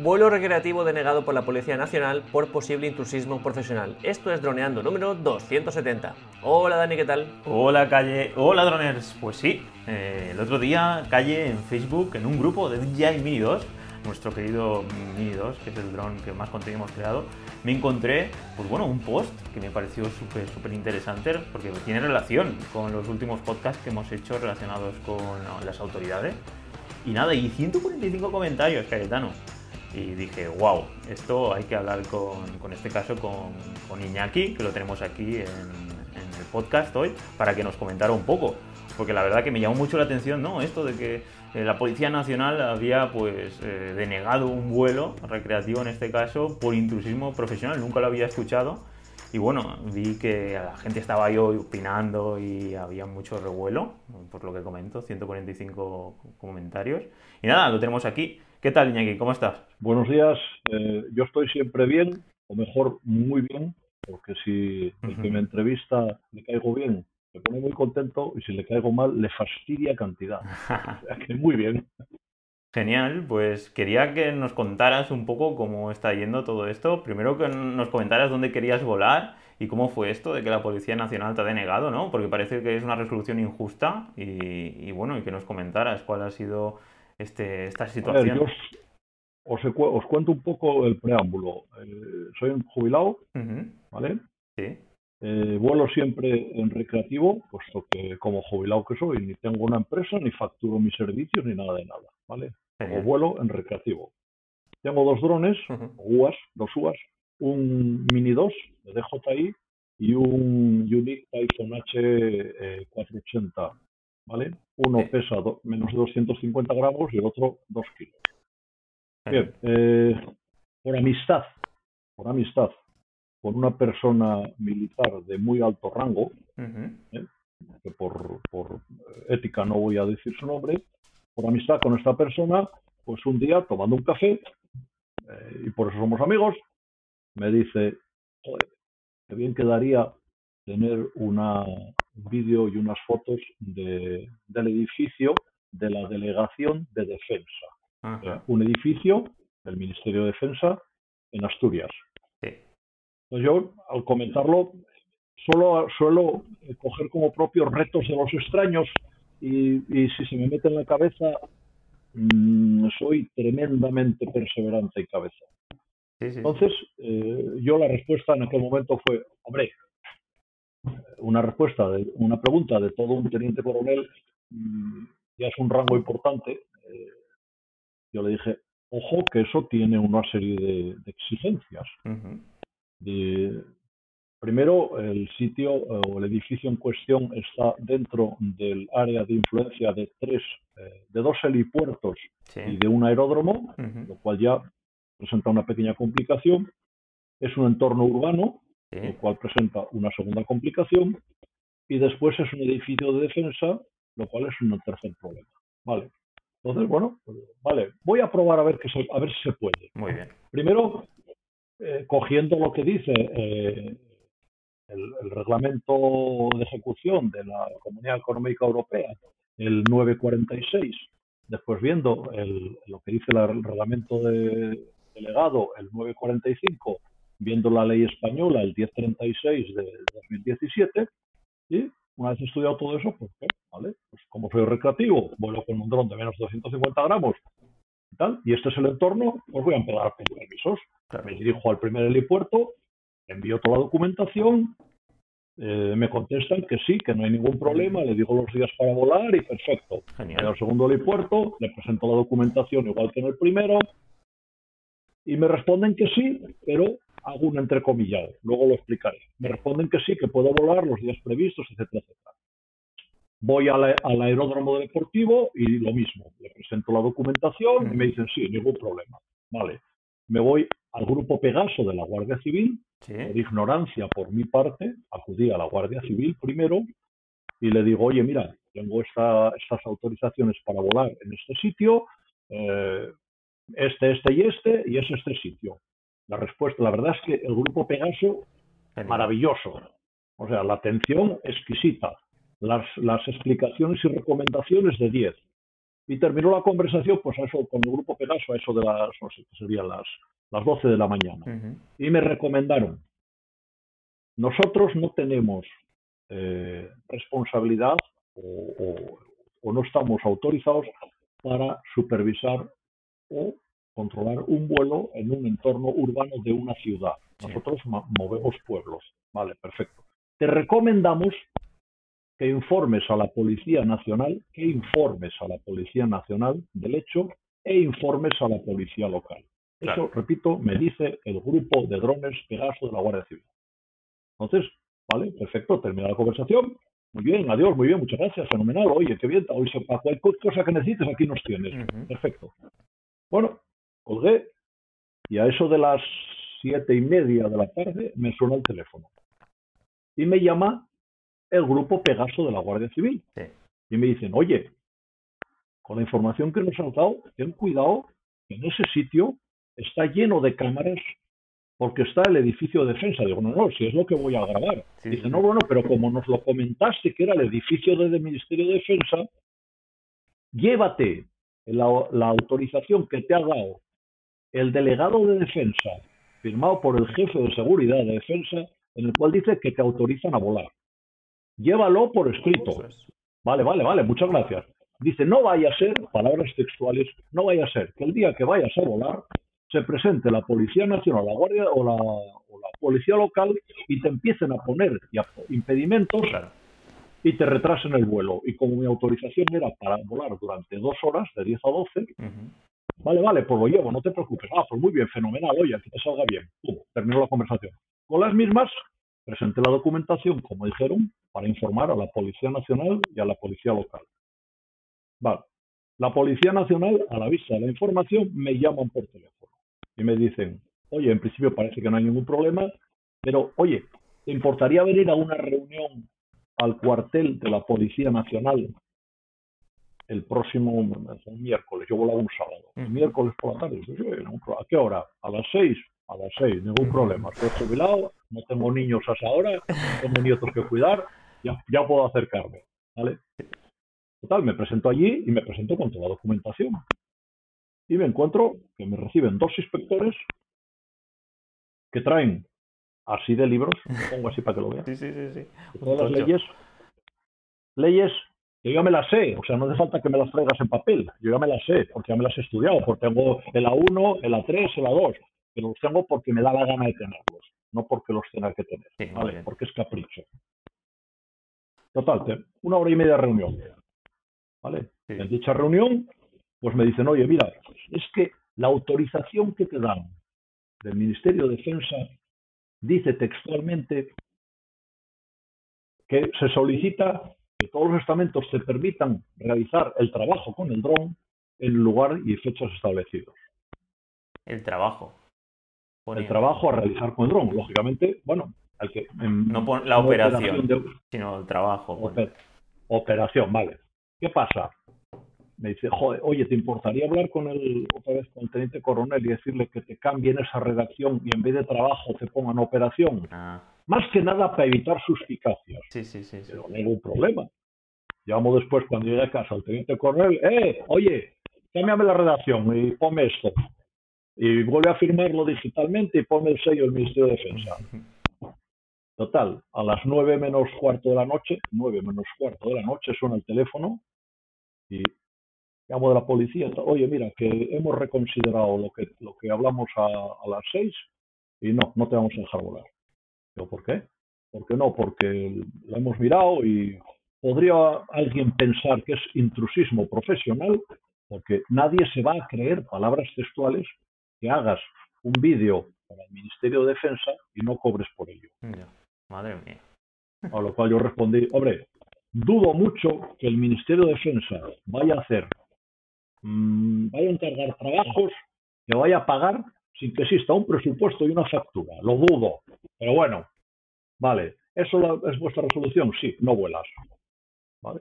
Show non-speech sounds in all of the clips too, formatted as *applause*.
Vuelo recreativo denegado por la Policía Nacional por posible intrusismo profesional. Esto es Droneando número 270. Hola Dani, ¿qué tal? Hola Calle, hola droners. Pues sí, eh, el otro día Calle en Facebook, en un grupo de DJI Mini 2, nuestro querido Mini 2, que es el dron que más contenido hemos creado, me encontré, pues bueno, un post que me pareció súper, súper interesante porque tiene relación con los últimos podcasts que hemos hecho relacionados con las autoridades. Y nada, y 145 comentarios, Cayetano y dije, wow, esto hay que hablar con, con este caso con, con, Iñaki, que lo tenemos aquí en, en, el podcast hoy, para que nos comentara un poco. Porque la verdad que me llamó mucho la atención, ¿no? Esto de que eh, la Policía Nacional había pues eh, denegado un vuelo recreativo en este caso por intrusismo profesional, nunca lo había escuchado. Y bueno, vi que la gente estaba ahí opinando y había mucho revuelo, por lo que comento, 145 comentarios. Y nada, lo tenemos aquí. ¿Qué tal, Iñaki? ¿Cómo estás? Buenos días. Eh, yo estoy siempre bien, o mejor, muy bien, porque si el que me entrevista le caigo bien, me pone muy contento, y si le caigo mal, le fastidia cantidad. *laughs* o sea que muy bien. Genial, pues quería que nos contaras un poco cómo está yendo todo esto. Primero que nos comentaras dónde querías volar y cómo fue esto de que la Policía Nacional te ha denegado, ¿no? Porque parece que es una resolución injusta y, y bueno, y que nos comentaras cuál ha sido este, esta situación? os, os, cuento un poco el preámbulo. Eh, soy un jubilado, ¿vale? Sí. Eh, vuelo siempre en recreativo, puesto que como jubilado que soy, ni tengo una empresa, ni facturo mis servicios, ni nada de nada, ¿vale? O vuelo en recreativo. Tengo dos drones, UAS, dos UAS, un Mini 2 de DJI y un Unique Typhoon H480 ¿vale? Uno pesa menos de 250 gramos y el otro 2 kilos. Bien, eh, por amistad, por amistad, con una persona militar de muy alto rango, ¿eh? que por, por, ética no voy a decir su nombre, por amistad con esta persona, pues un día tomando un café, eh, y por eso somos amigos, me dice, joder, qué bien quedaría tener una, un vídeo y unas fotos de, del edificio de la Delegación de Defensa. un edificio del Ministerio de Defensa en Asturias. Yo, al comentarlo, solo suelo coger como propios retos de los extraños y, y si se me mete en la cabeza, mmm, soy tremendamente perseverante y cabeza. Sí, sí. Entonces, eh, yo la respuesta en aquel momento fue, hombre, una respuesta, de, una pregunta de todo un teniente coronel mm, ya es un rango importante. Eh, yo le dije, ojo que eso tiene una serie de, exigencias. primero, el sitio o el edificio en cuestión está dentro del área de influencia de tres, eh, de dos helipuertos y de un aeródromo, lo cual ya presenta una pequeña complicación. Es un entorno urbano, lo cual presenta una segunda complicación, y después es un edificio de defensa, lo cual es un tercer problema. Vale. Entonces, bueno, pues, vale, voy a probar a ver, que a ver si se puede. Muy bien. Primero, eh, cogiendo lo que dice eh, el, reglamento de ejecución de la Comunidad Económica Europea, el 946, después viendo el, lo que dice el reglamento de, delegado, el 945, viendo la ley española, el 1036 de 2017, y una vez estudiado todo eso, pues, ¿vale? Pues como soy recreativo, vuelo con un dron de menos de 250 gramos y tal, y este es el entorno, pues voy a empezar a pedir permisos. Me dirijo al primer helipuerto, envío toda la documentación, eh, me contestan que sí, que no hay ningún problema, le digo los días para volar y perfecto. Genial. al segundo helipuerto, le presento la documentación igual que en el primero, y me responden que sí, pero hago un entrecomillado, luego lo explicaré. Me responden que sí, que puedo volar los días previstos, etcétera, etcétera. Voy al, aeródromo deportivo y lo mismo, le presento la documentación y me dicen sí, ningún problema. Vale, me voy al grupo Pegaso de la Guardia Civil, por ignorancia por mi parte, acudí a la Guardia Civil primero y le digo, oye, mira, tengo esta, estas autorizaciones para volar en este sitio, eh, este, este y este, y es este sitio. La respuesta, la verdad es que el grupo Pegaso, maravilloso. O sea, la atención exquisita. Las, las explicaciones y recomendaciones de 10. Y terminó la conversación, pues a eso, con el grupo Pegaso, a eso de las, no sé, serían las, las 12 de la mañana. Y me recomendaron, nosotros no tenemos eh, responsabilidad o, no estamos autorizados para supervisar o controlar un vuelo en un entorno urbano de una ciudad. Nosotros movemos pueblos. Vale, perfecto. Te recomendamos que informes a la Policía Nacional, que informes a la Policía Nacional del hecho e informes a la Policía Local. Eso, repito, me dice el grupo de drones Pegaso de la Guardia Civil. Entonces, vale, perfecto, termina la conversación. Muy bien, adiós, muy bien, muchas gracias, fenomenal. Oye, qué bien, hoy para cualquier cosa que necesites aquí nos tienes. Perfecto. Bueno, colgué y a eso de las siete y media de la tarde me suena el teléfono. Y me llama el grupo Pegaso de la Guardia Civil. Y me dicen, oye, con la información que nos has dado, ten cuidado que en ese sitio está lleno de cámaras porque está el edificio de defensa. Digo, no, no, si es lo que voy a grabar. Dice, no, bueno, pero como nos lo comentaste que era el edificio del Ministerio de Defensa, llévate la, autorización que te ha dado el delegado de defensa, firmado por el jefe de seguridad de defensa, en el cual dice que te autorizan a volar. Llévalo por escrito. Vale, vale, vale, muchas gracias. Dice, no vaya a ser, palabras textuales, no vaya a ser que el día que vayas a volar se presente la Policía Nacional, la Guardia o la, Policía Local y te empiecen a poner impedimentos y te retrasen el vuelo. Y como mi autorización era para volar durante dos horas, de 10 a 12, vale, vale, pues lo llevo, no te preocupes. Ah, pues muy bien, fenomenal, oye, que te salga bien. terminó la conversación. Con las mismas, presenté la documentación, como dijeron, para informar a la Policía Nacional y a la Policía Local. Vale. La Policía Nacional, a la vista de la información, me llaman por teléfono y me dicen, oye, en principio parece que no hay ningún problema, pero oye, ¿te importaría venir a una reunión al cuartel de la Policía Nacional el próximo miércoles? Yo volaba un sábado. El miércoles por la tarde. ¿A qué hora? A las seis. A las seis, ningún problema. Estoy jubilado, no tengo niños hasta ahora, tengo nietos que cuidar, ya, ya puedo acercarme. ¿vale? Total, me presento allí y me presento con toda la documentación y me encuentro que me reciben dos inspectores que traen así de libros, pongo así para que lo vean. Sí, sí, sí, sí. Todas las leyes, leyes yo ya me las sé, o sea, no hace falta que me las traigas en papel, yo ya me las sé, porque ya me las he estudiado, porque tengo el A1, el A3, el A2, pero los tengo porque me da la gana de tenerlos, no porque los tenga que tener, ¿vale? Porque es capricho. Total, una hora y media de reunión, ¿vale? En dicha reunión pues me dicen, oye, mira, es que la autorización que te dan del Ministerio de Defensa dice textualmente que se solicita que todos los estamentos te permitan realizar el trabajo con el dron en lugar y fechas establecidos. El trabajo. El trabajo a realizar con el dron. Lógicamente, bueno, al que... no la operación, sino el trabajo. operación, vale. ¿Qué pasa? me dice, joder, oye, ¿te importaría hablar con el, otra vez con el teniente coronel y decirle que te cambien esa redacción y en vez de trabajo te pongan operación? Ah. Más que nada para evitar suspicacias. Sí, sí, sí. Pero no ningún problema. Llamo después cuando llegue a casa al teniente coronel, eh, oye, cámbiame la redacción y ponme esto. Y vuelve a firmarlo digitalmente y ponme el sello del Ministerio de Defensa. Total, a las nueve menos cuarto de la noche, nueve menos cuarto de la noche suena el teléfono y llamo de la policía, oye, mira, que hemos reconsiderado lo que, lo que hablamos a, las seis y no, no te vamos a dejar volar. ¿Por qué? ¿Por qué no? Porque lo hemos mirado y podría alguien pensar que es intrusismo profesional, porque nadie se va a creer palabras textuales que hagas un vídeo para el Ministerio de Defensa y no cobres por ello. Madre mía. A lo cual yo respondí, hombre, dudo mucho que el Ministerio de Defensa vaya a hacer Mm, vaya a encargar trabajos que vaya a pagar sin que exista un presupuesto y una factura. Lo dudo. Pero bueno, vale. ¿Eso es vuestra resolución? Sí, no vuelas. ¿Vale?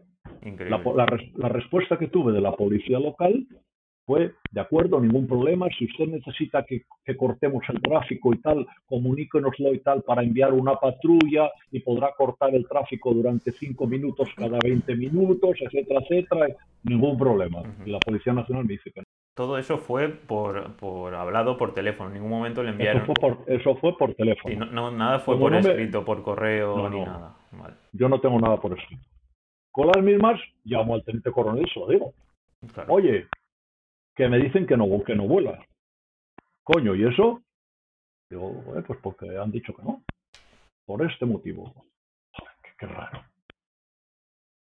La, respuesta que tuve de la policía local fue, de acuerdo, ningún problema. Si usted necesita que, cortemos el tráfico y tal, comuníquenoslo y tal para enviar una patrulla y podrá cortar el tráfico durante cinco minutos cada 20 minutos, etcétera, etcétera. Ningún problema. Y la Policía Nacional me dice que no. Todo eso fue por, por hablado por teléfono. En ningún momento le enviaron. Eso fue por, eso fue por teléfono. Y no, nada fue por escrito, por correo ni nada. Yo no tengo nada por escrito. Con las mismas, llamo al teniente coronel y se lo digo. Oye, que me dicen que no, que no vuela. Coño, ¿y eso? Digo, pues porque han dicho que no. Por este motivo. Qué, raro.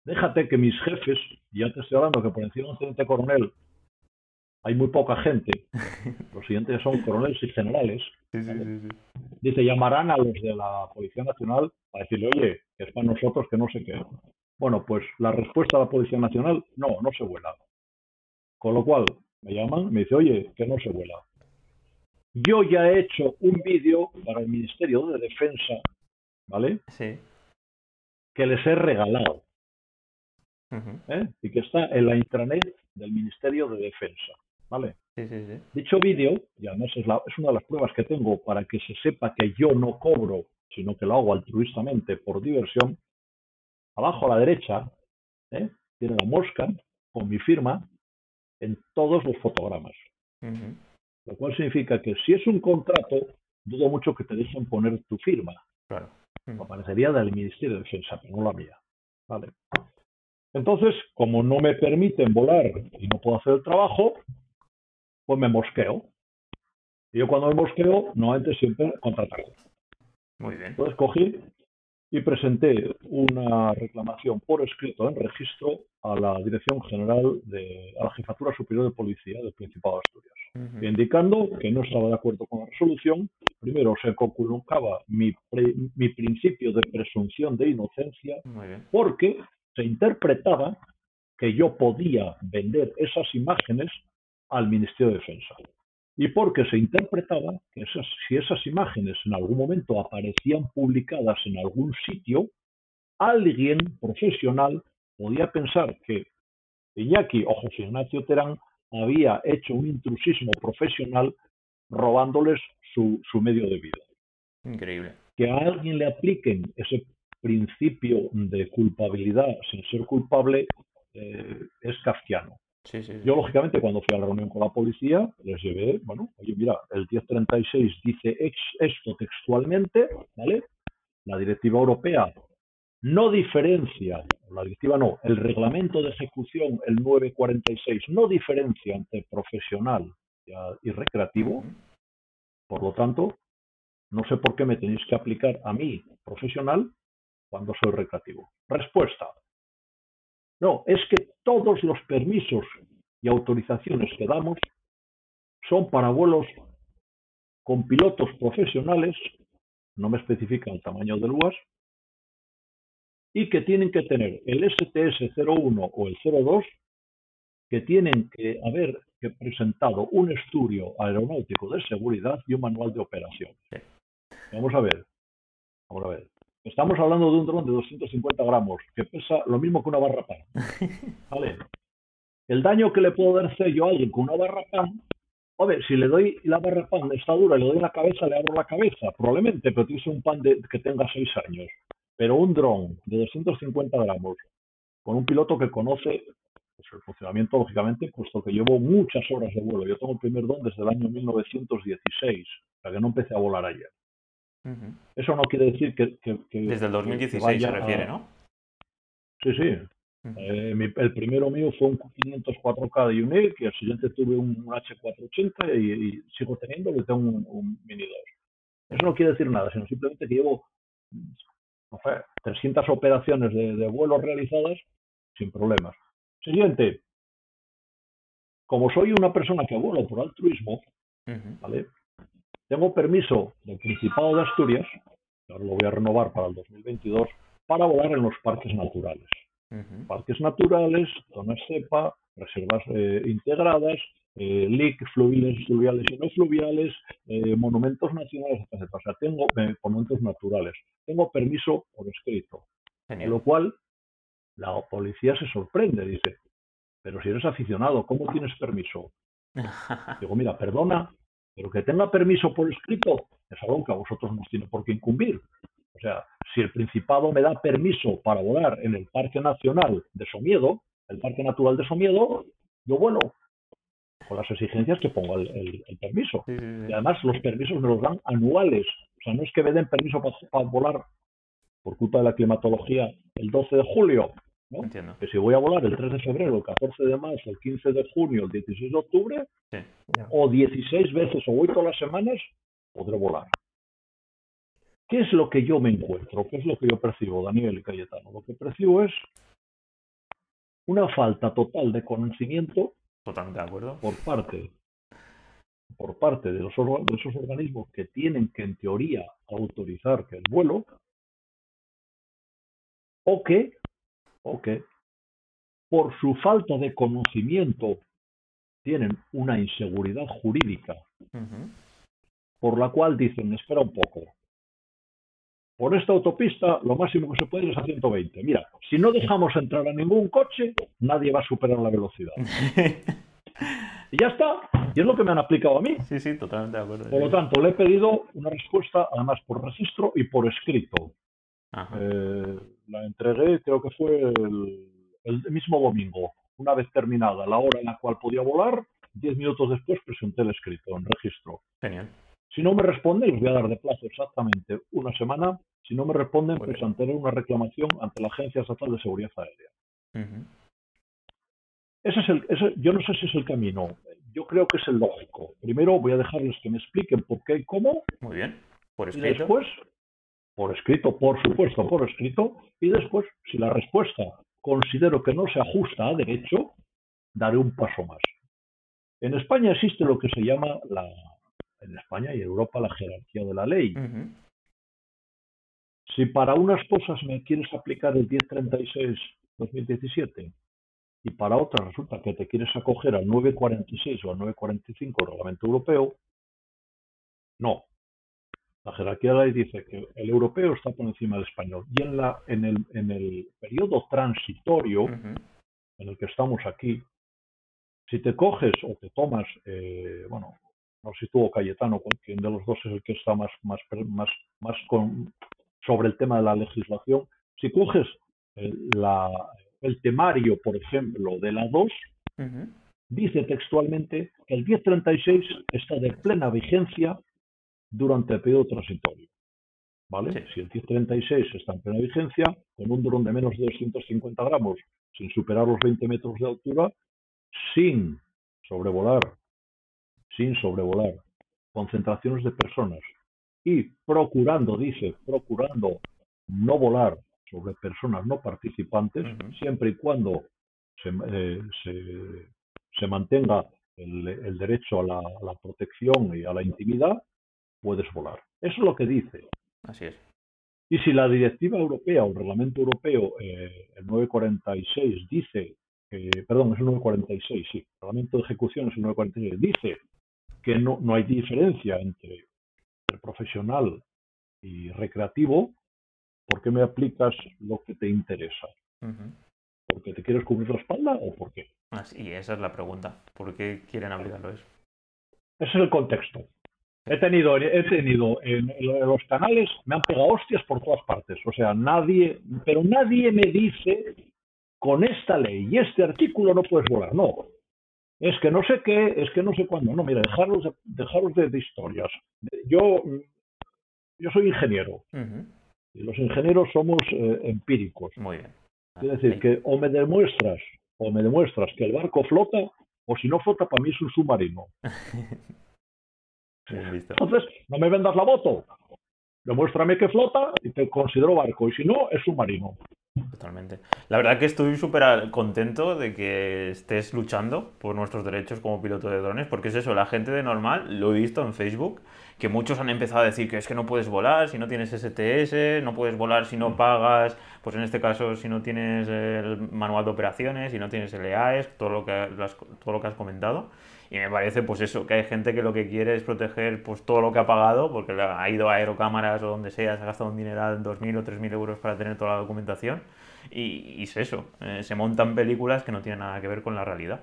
Déjate que mis jefes, ya te estoy hablando que por encima de un teniente coronel hay muy poca gente, los siguientes son coroneles y generales, *laughs* dice, llamarán a los de la Policía Nacional para decirle, oye, que es para nosotros que no sé qué. Bueno, pues la respuesta de la Policía Nacional, no, no se vuela. Con lo cual, me llaman, me dice, oye, que no se vuela. Yo ya he hecho un vídeo para el Ministerio de Defensa, ¿vale? Sí. Que les he regalado. ¿eh? Y que está en la intranet del Ministerio de Defensa, ¿vale? Sí, sí, sí. Dicho vídeo, y además es, es una de las pruebas que tengo para que se sepa que yo no cobro, sino que lo hago altruistamente por diversión, abajo a la derecha, ¿eh? tiene la mosca con mi firma en todos los fotogramas. Lo cual significa que si es un contrato, dudo mucho que te dejen poner tu firma. Claro. Aparecería del Ministerio de Defensa, pero no la mía. Vale. Entonces, como no me permiten volar y no puedo hacer el trabajo, pues me mosqueo. Y yo cuando me mosqueo, normalmente siempre contratarlo. Muy bien. Entonces cogí y presenté una reclamación por escrito en registro a la Dirección General de a la Jefatura Superior de Policía del Principado de Asturias, indicando que no estaba de acuerdo con la resolución. Primero se conculcaba mi, mi principio de presunción de inocencia porque se interpretaba que yo podía vender esas imágenes al Ministerio de Defensa y porque se interpretaba que si esas imágenes en algún momento aparecían publicadas en algún sitio, alguien profesional podía pensar que Iñaki o José Ignacio Terán había hecho un intrusismo profesional robándoles su, medio de vida. Increíble. Que a alguien le apliquen ese principio de culpabilidad sin ser culpable eh, es kafkiano. Yo, lógicamente, cuando fui a la reunión con la policía, les llevé, bueno, oye, mira, el 1036 dice esto textualmente, ¿vale? La directiva europea no diferencia, la directiva no, el reglamento de ejecución, el 946, no diferencia entre profesional y recreativo. Por lo tanto, no sé por qué me tenéis que aplicar a mí, profesional, cuando soy recreativo. Respuesta. No, es que todos los permisos y autorizaciones que damos son para vuelos con pilotos profesionales, no me especifican el tamaño del UAS, y que tienen que tener el STS-01 o el 02, que tienen que haber presentado un estudio aeronáutico de seguridad y un manual de operación. Vamos a ver, vamos a ver. Estamos hablando de un dron de 250 gramos, que pesa lo mismo que una barra pan. *laughs* ¿Vale? El daño que le puedo dar yo a alguien con una barra pan, ver, si le doy la barra pan, está dura, le doy la cabeza, le abro la cabeza, probablemente, pero tiene un pan de, que tenga 6 años. Pero un dron de 250 gramos, con un piloto que conoce pues, el funcionamiento, lógicamente, puesto que llevo muchas horas de vuelo. Yo tengo el primer dron desde el año 1916, o sea que no empecé a volar ayer. Eso no quiere decir que... Desde el 2016 se refiere, ¿no? Sí, sí. Eh, el primero mío fue un 504K de UNIC y el siguiente tuve un H480 y, sigo teniendo, y tengo un, Mini 2. Eso no quiere decir nada, sino simplemente que llevo no sé, 300 operaciones de, vuelos realizadas sin problemas. Siguiente, como soy una persona que vuelo por altruismo, ¿vale? Tengo permiso del Principado de Asturias, ahora lo voy a renovar para el 2022, para volar en los parques naturales. Parques naturales, zonas CEPA, reservas eh, integradas, eh, LIC, fluviales, fluviales y no fluviales, eh, monumentos nacionales, etc. O sea, tengo eh, monumentos naturales. Tengo permiso por escrito. Lo cual, la policía se sorprende, dice, pero si eres aficionado, ¿cómo tienes permiso? *laughs* Digo, mira, perdona, pero que tenga permiso por escrito es algo que a vosotros no tiene por qué incumbir. O sea, si el Principado me da permiso para volar en el Parque Nacional de Somiedo, el Parque Natural de Somiedo, yo vuelo con las exigencias que pongo el, permiso. Y además los permisos me los dan anuales. O sea, no es que me den permiso para, volar por culpa de la climatología el 12 de julio. ¿No? Que si voy a volar el 3 de febrero, el 14 de marzo, el 15 de junio, el 16 de octubre, o 16 veces o voy todas las semanas, podré volar. ¿Qué es lo que yo me encuentro? ¿Qué es lo que yo percibo, Daniel y Cayetano? Lo que percibo es una falta total de conocimiento Totalmente de acuerdo. por parte por parte de, los, de esos organismos que tienen que en teoría autorizar que el vuelo o que o que por su falta de conocimiento tienen una inseguridad jurídica por la cual dicen, espera un poco, por esta autopista lo máximo que se puede es a 120. Mira, si no dejamos entrar a ningún coche, nadie va a superar la velocidad. *laughs* y ya está. Y es lo que me han aplicado a mí. Sí, sí, totalmente de acuerdo. Por lo tanto, le he pedido una respuesta, además por registro y por escrito. Eh, la entregué, creo que fue el, el, mismo domingo. Una vez terminada la hora en la cual podía volar, diez minutos después presenté el escrito en registro. Genial. Si no me responden, les voy a dar de plazo exactamente una semana. Si no me responden, pues presentaré una reclamación ante la Agencia Estatal de Seguridad Aérea. ese es el, yo no sé si es el camino. Yo creo que es el lógico. Primero voy a dejarles que me expliquen por qué y cómo. Muy bien. Por escrito. Y después, por escrito, por supuesto, por escrito. Y después, si la respuesta considero que no se ajusta a derecho, daré un paso más. En España existe lo que se llama la en España y en Europa la jerarquía de la ley. Si para unas cosas me quieres aplicar el 1036-2017 y para otras resulta que te quieres acoger al 946 o al 945 del Reglamento Europeo, no. La jerarquía de la ley dice que el europeo está por encima del español. Y en, la, en, el, en el periodo transitorio en el que estamos aquí, si te coges o te tomas, eh, bueno, no sé si tuvo Cayetano, quien de los dos es el que está más, más, más, más con, sobre el tema de la legislación. Si coges el, la, el temario, por ejemplo, de la 2, dice textualmente que el 1036 está de plena vigencia durante el periodo transitorio. ¿Vale? Si el 1036 está en plena vigencia, con un dron de menos de 250 gramos, sin superar los 20 metros de altura, sin sobrevolar sin sobrevolar, concentraciones de personas y procurando, dice, procurando no volar sobre personas no participantes, siempre y cuando se, eh, se, mantenga el, derecho a la, protección y a la intimidad, puedes volar. Eso es lo que dice. Así es. Y si la directiva europea o el reglamento europeo, eh, el 946, dice, perdón, es el 946, sí, el reglamento de ejecución es el 946, dice que no, no hay diferencia entre el profesional y recreativo, ¿por qué me aplicas lo que te interesa? ¿Porque te quieres cubrir la espalda o por qué? y esa es la pregunta. ¿Por qué quieren aplicarlo eso? Ese es el contexto. He tenido, he tenido en, los canales, me han pegado hostias por todas partes. O sea, nadie, pero nadie me dice con esta ley y este artículo no puedes volar. No, es que no sé qué, es que no sé cuándo. No, mira, dejaros de, dejaros de, historias. Yo, yo soy ingeniero. Y los ingenieros somos eh, empíricos. Muy bien. Quiere decir que o me demuestras, o me demuestras que el barco flota, o si no flota, para mí es un submarino. *laughs* Entonces, no me vendas la moto. Demuéstrame que flota y te considero barco. Y si no, es submarino. Totalmente. La verdad que estoy súper contento de que estés luchando por nuestros derechos como piloto de drones, porque es eso, la gente de normal, lo he visto en Facebook, que muchos han empezado a decir que es que no puedes volar si no tienes STS, no puedes volar si no pagas, pues en este caso si no tienes el manual de operaciones, si no tienes el EAES, todo lo que, todo lo que has comentado. Y me parece, pues eso, que hay gente que lo que quiere es proteger pues todo lo que ha pagado, porque ha ido a aerocámaras o donde sea, se ha gastado un dineral, 2.000 o 3.000 euros para tener toda la documentación. Y, es eso, eh, se montan películas que no tienen nada que ver con la realidad.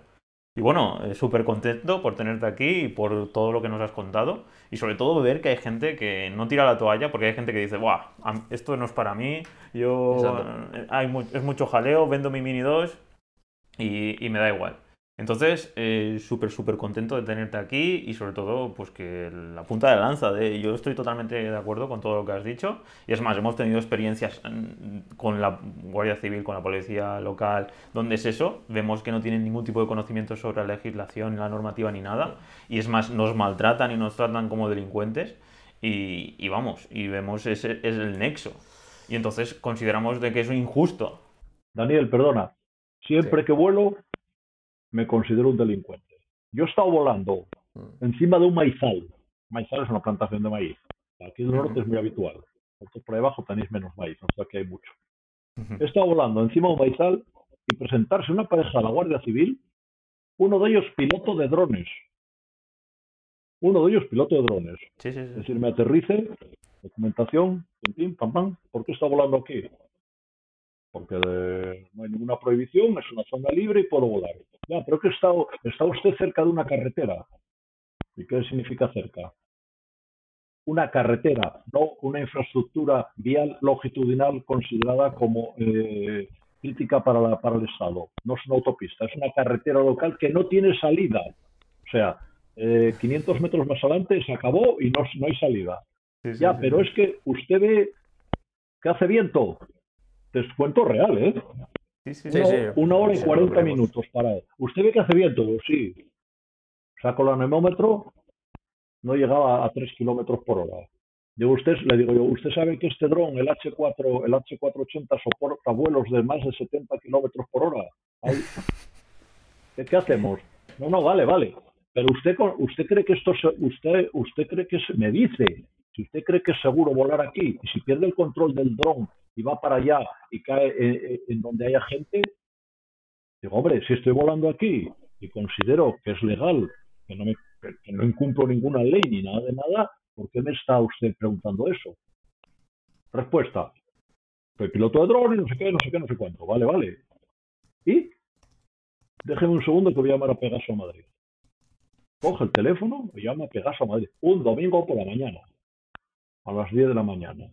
Y bueno, eh, súper contento por tenerte aquí y por todo lo que nos has contado. Y sobre todo ver que hay gente que no tira la toalla porque hay gente que dice, ¡buah! Esto no es para mí, yo eh, hay es mucho jaleo, vendo mi Mini 2 y me da igual. Entonces, eh, súper, súper contento de tenerte aquí y sobre todo, pues que la punta de lanza de... Yo estoy totalmente de acuerdo con todo lo que has dicho. Y es más, hemos tenido experiencias mm, con la Guardia Civil, con la Policía Local, donde es eso. Vemos que no tienen ningún tipo de conocimiento sobre la legislación, la normativa ni nada. Y es más, nos maltratan y nos tratan como delincuentes. Y, vamos, y vemos ese es el nexo. Y entonces consideramos de que es injusto. Daniel, perdona. Siempre que vuelo me considero un delincuente. Yo he estado volando mm. encima de un maizal. Maizal es una plantación de maíz. Aquí en el norte es muy habitual. por ahí abajo tenéis menos maíz, o sea que hay mucho. He estado volando encima de un maizal y presentarse una pareja a la Guardia Civil, uno de ellos piloto de drones. Uno de ellos piloto de drones. Es decir, me aterrice, documentación, pim, pam, pam, ¿por qué está volando aquí? porque no hay ninguna prohibición, es una zona libre y puedo volar. Ya, pero que está, está usted cerca de una carretera. ¿Y qué significa cerca? Una carretera, no una infraestructura vial longitudinal considerada como eh, crítica para, la, para el Estado. No es una autopista, es una carretera local que no tiene salida. O sea, 500 eh, metros más adelante se acabó y no, no hay salida. ya, pero es que usted ve que hace viento, Descuento real, ¿eh? Sí, sí, una, sí, una hora y cuarenta minutos para ¿Usted ve que hace viento? Sí. Saco el anemómetro, no llegaba a 3 kilómetros por hora. Digo, usted, le digo yo, ¿usted sabe que este dron, el H4, el H480, soporta vuelos de más de 70 kilómetros por hora? ¿Qué, hacemos? No, no, vale, vale. Pero usted, usted cree que esto, usted, usted cree que se me dice, si usted cree que es seguro volar aquí y si pierde el control del dron y va para allá y cae en, donde haya gente, digo, hombre, si estoy volando aquí y considero que es legal, que no, me, incumplo ninguna ley ni nada de nada, ¿por qué me está usted preguntando eso? Respuesta, soy piloto de dron y no sé qué, no sé qué, no sé cuánto. Vale, vale. Y déjeme un segundo que voy a llamar a Pegaso Madrid. Coge el teléfono y llama a Pegaso Madrid. Un domingo por la mañana. A las 10 de la mañana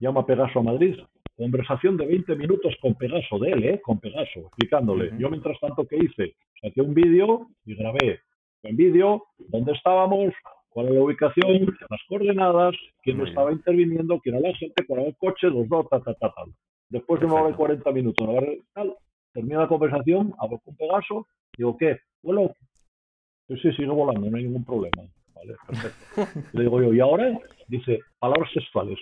llama Pegaso a Madrid. Conversación de 20 minutos con Pegaso, de él, ¿eh? Con Pegaso, explicándole. Yo, mientras tanto, ¿qué hice? Saqué un vídeo y grabé en vídeo dónde estábamos, cuál era la ubicación, las coordenadas, quién estaba interviniendo, quién era la gente, cuál era el coche, los dos, ta, ta, ta, tal. Después de una hora y 40 minutos, tal, termina la conversación, hablo con Pegaso, digo, ¿qué? ¿Vuelo? Sí, sí, sigo volando, no hay ningún problema. Vale, perfecto. Le digo yo, ¿y ahora? Dice, palabras sexuales.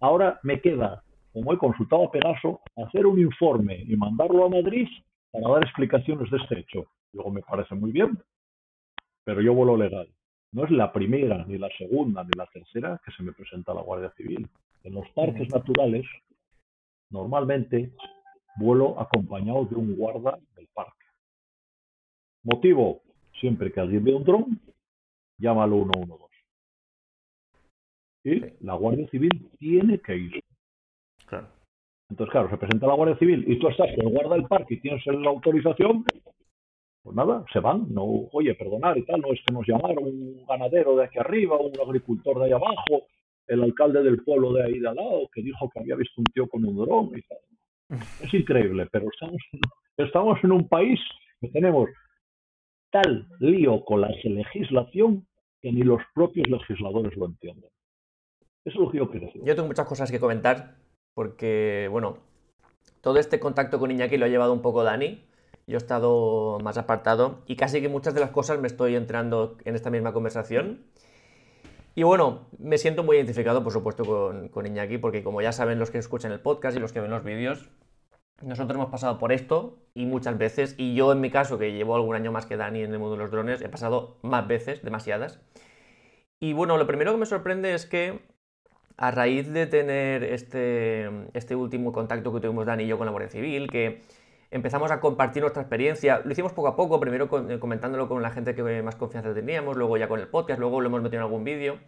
Ahora me queda, como he consultado a Pegaso, hacer un informe y mandarlo a Madrid para dar explicaciones de este hecho. Luego me parece muy bien, pero yo vuelo legal. No es la primera, ni la segunda, ni la tercera que se me presenta a la Guardia Civil. En los parques naturales, normalmente vuelo acompañado de un guarda del parque. Motivo, siempre que alguien ve un dron, llámalo 112 y la Guardia Civil tiene que ir. Entonces, claro, se presenta la Guardia Civil y tú estás con el guarda del parque y tienes la autorización, pues nada, se van. No, oye, perdonar y tal, no es que nos llamaron un ganadero de aquí arriba, un agricultor de ahí abajo, el alcalde del pueblo de ahí de al lado, que dijo que había visto un tío con un dron y tal. *laughs* Es increíble, pero estamos, estamos en un país que tenemos tal lío con la legislación que ni los propios legisladores lo entienden. Eso es lo que yo creo. Yo tengo muchas cosas que comentar, porque, bueno, todo este contacto con Iñaki lo ha llevado un poco Dani. Yo he estado más apartado y casi que muchas de las cosas me estoy entrando en esta misma conversación. Y bueno, me siento muy identificado, por supuesto, con, con, Iñaki, porque como ya saben los que escuchan el podcast y los que ven los vídeos, nosotros hemos pasado por esto y muchas veces, y yo en mi caso, que llevo algún año más que Dani en el mundo de los drones, he pasado más veces, demasiadas. Y bueno, lo primero que me sorprende es que a raíz de tener este, este último contacto que tuvimos Dani y yo con la Guardia Civil, que empezamos a compartir nuestra experiencia, lo hicimos poco a poco, primero eh, comentándolo con la gente que más confianza teníamos, luego ya con el podcast, luego lo hemos metido en algún vídeo.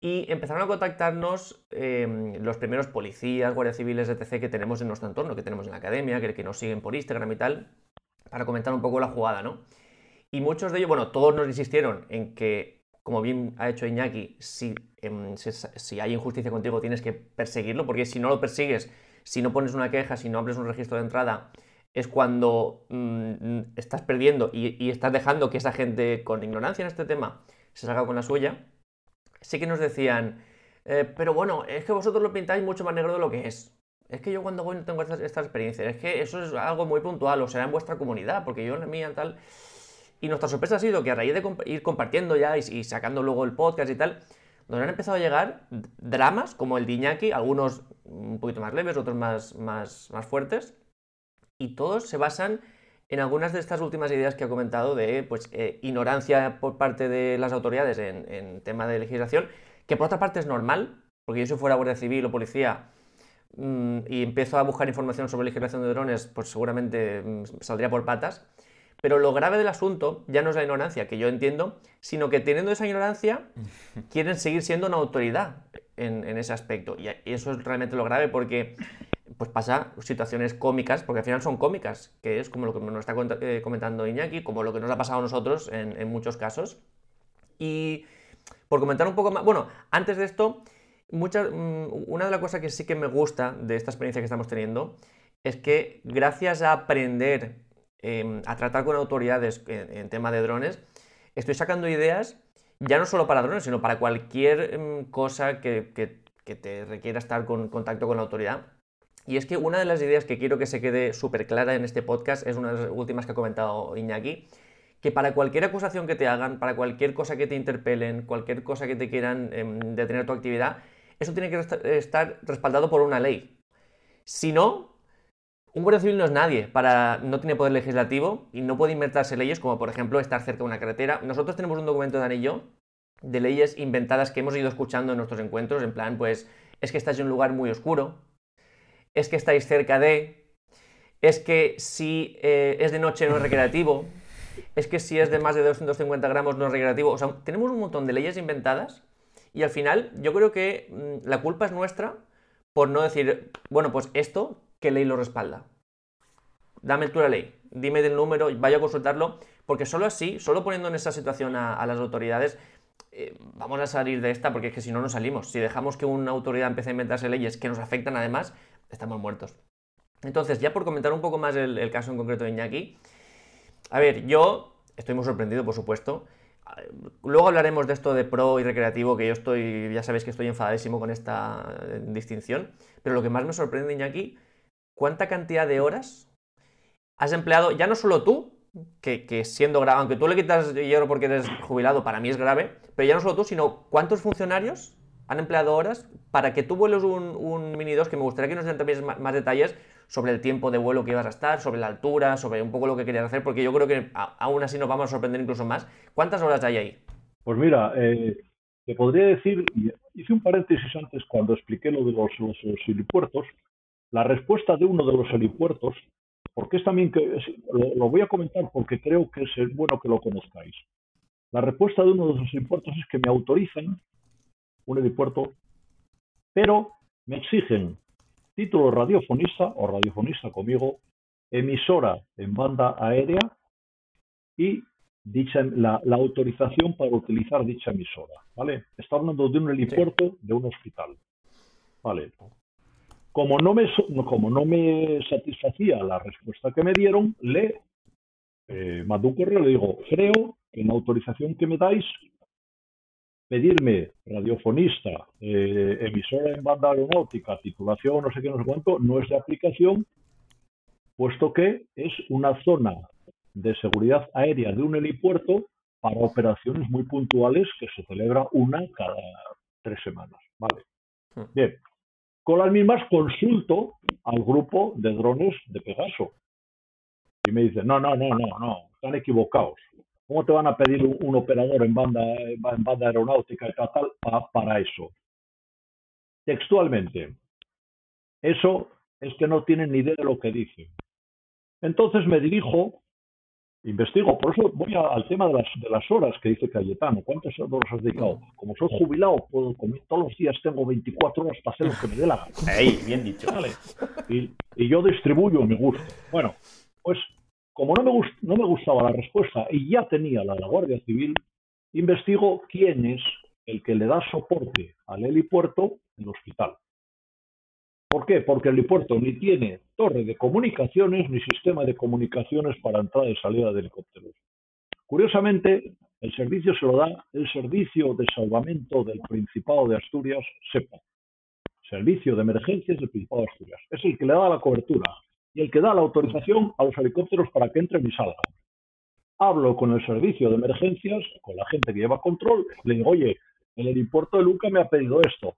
Y empezaron a contactarnos em, los primeros policías, guardias civiles, etc. que tenemos en nuestro entorno, que tenemos en la academia, que, que nos siguen por Instagram y tal, para comentar un poco la jugada, ¿no? Y muchos de ellos, bueno, todos nos insistieron en que, como bien ha hecho Iñaki, si, em, si, hay injusticia contigo tienes que perseguirlo, porque si no lo persigues, si no pones una queja, si no abres un registro de entrada, es cuando mm, estás perdiendo y, y, estás dejando que esa gente con ignorancia en este tema se salga con la suya. Sí que nos decían, eh, pero bueno, es que vosotros lo pintáis mucho más negro de lo que es. Es que yo cuando voy no tengo esta, experiencia. Es que eso es algo muy puntual, o será en vuestra comunidad, porque yo en la mía tal. Y nuestra sorpresa ha sido que a raíz de ir compartiendo ya y, sacando luego el podcast y tal, nos han empezado a llegar dramas como el de Iñaki, algunos un poquito más leves, otros más, más, más fuertes, y todos se basan en algunas de estas últimas ideas que ha comentado de pues, eh, ignorancia por parte de las autoridades en, en tema de legislación que por otra parte es normal, porque yo si fuera Guardia Civil o policía mm, y empiezo a buscar información sobre legislación de drones, pues seguramente mm, saldría por patas. Pero lo grave del asunto ya no es la ignorancia, que yo entiendo, sino que teniendo esa ignorancia *laughs* quieren seguir siendo una autoridad en, ese aspecto. Y eso es realmente lo grave porque pues pasa situaciones cómicas, porque al final son cómicas, que es como lo que nos está eh, comentando Iñaki, como lo que nos ha pasado a nosotros en, muchos casos. Y por comentar un poco más, bueno, antes de esto, mm, una de las cosas que sí que me gusta de esta experiencia que estamos teniendo es que gracias a aprender em, a tratar con autoridades en, tema de drones, estoy sacando ideas ya no solo para drones, sino para cualquier em, cosa que, que te requiera estar con contacto con la autoridad. Y es que una de las ideas que quiero que se quede súper clara en este podcast es una de las últimas que ha comentado Iñaki, que para cualquier acusación que te hagan, para cualquier cosa que te interpelen, cualquier cosa que te quieran em, detener tu actividad, eso tiene que estar respaldado por una ley. Si no, un guardia civil no es nadie, para, no tiene poder legislativo y no puede inventarse leyes como por ejemplo estar cerca de una carretera. Nosotros tenemos un documento de anillo de leyes inventadas que hemos ido escuchando en nuestros encuentros, en plan, pues es que estáis en un lugar muy oscuro, es que estáis cerca de, es que si eh, es de noche no es recreativo, es que si es de más de 250 gramos no es recreativo. O sea, tenemos un montón de leyes inventadas y al final yo creo que mm, la culpa es nuestra por no decir, bueno, pues esto, ¿qué ley lo respalda? Dame tú la ley, dime del número, vaya a consultarlo, porque solo así, solo poniendo en esa situación a, las autoridades, eh, vamos a salir de esta, porque es que si no, no salimos. Si dejamos que una autoridad empiece a inventarse leyes que nos afectan además, estamos muertos. Entonces, ya por comentar un poco más el, caso en concreto de Iñaki, a ver, yo estoy muy sorprendido, por supuesto. Luego hablaremos de esto de pro y recreativo, que yo estoy, ya sabéis que estoy enfadadísimo con esta eh, distinción. Pero lo que más me sorprende, Iñaki, ¿cuánta cantidad de horas has empleado, ya no solo tú, que, siendo grave, aunque tú le quitas hierro porque eres jubilado, para mí es grave, pero ya no solo tú, sino cuántos funcionarios han empleado horas para que tú vueles un, Mini 2, que me gustaría que nos den también más detalles sobre el tiempo de vuelo que ibas a estar, sobre la altura, sobre un poco lo que querías hacer, porque yo creo que aún así nos vamos a sorprender incluso más. ¿Cuántas horas hay ahí? Pues mira, eh, te podría decir, hice un paréntesis antes cuando expliqué lo de los, helipuertos, la respuesta de uno de los helipuertos, porque es también que, lo, voy a comentar porque creo que es bueno que lo conozcáis. La respuesta de uno de los helipuertos es que me autorizan un helipuerto, pero me exigen título radiofonista o radiofonista conmigo, emisora en banda aérea y dicha, la, autorización para utilizar dicha emisora. ¿vale? Está hablando de un helipuerto, de un hospital. ¿vale? Como no, me, como no me satisfacía la respuesta que me dieron, le eh, mandó un correo, le digo, creo que en la autorización que me dais pedirme radiofonista, eh, emisora en banda aeronáutica, titulación, no sé qué, no sé cuánto, no es de aplicación, puesto que es una zona de seguridad aérea de un helipuerto para operaciones muy puntuales que se celebra una cada tres semanas. Vale. Hmm. Bien. Con las mismas consulto al grupo de drones de Pegaso. Y me dicen, no, no, no, no, no, están equivocados. ¿Cómo te van a pedir un, operador en banda, en banda aeronáutica tal, para eso? Textualmente. Eso es que no tienen ni idea de lo que dicen. Entonces me dirijo, investigo, por eso voy al tema de las, de las horas que dice Cayetano. ¿Cuántas horas has dedicado? Como soy jubilado, puedo todos los días tengo 24 horas para hacer lo que me dé la gana. bien dicho. Y, y yo distribuyo mi gusto. Bueno, pues como no me, no me gustaba la respuesta y ya tenía la de la Guardia Civil, investigo quién es el que le da soporte al helipuerto en el hospital. ¿Por qué? Porque el helipuerto ni tiene torre de comunicaciones ni sistema de comunicaciones para entrada y salida de helicópteros. Curiosamente, el servicio se lo da el Servicio de Salvamento del Principado de Asturias, SEPA. Servicio de Emergencias del Principado de Asturias. Es el que le da la cobertura y el que da la autorización a los helicópteros para que entren y salgan. Hablo con el servicio de emergencias, con la gente que lleva control, le digo, oye, el aeropuerto de Luca me ha pedido esto.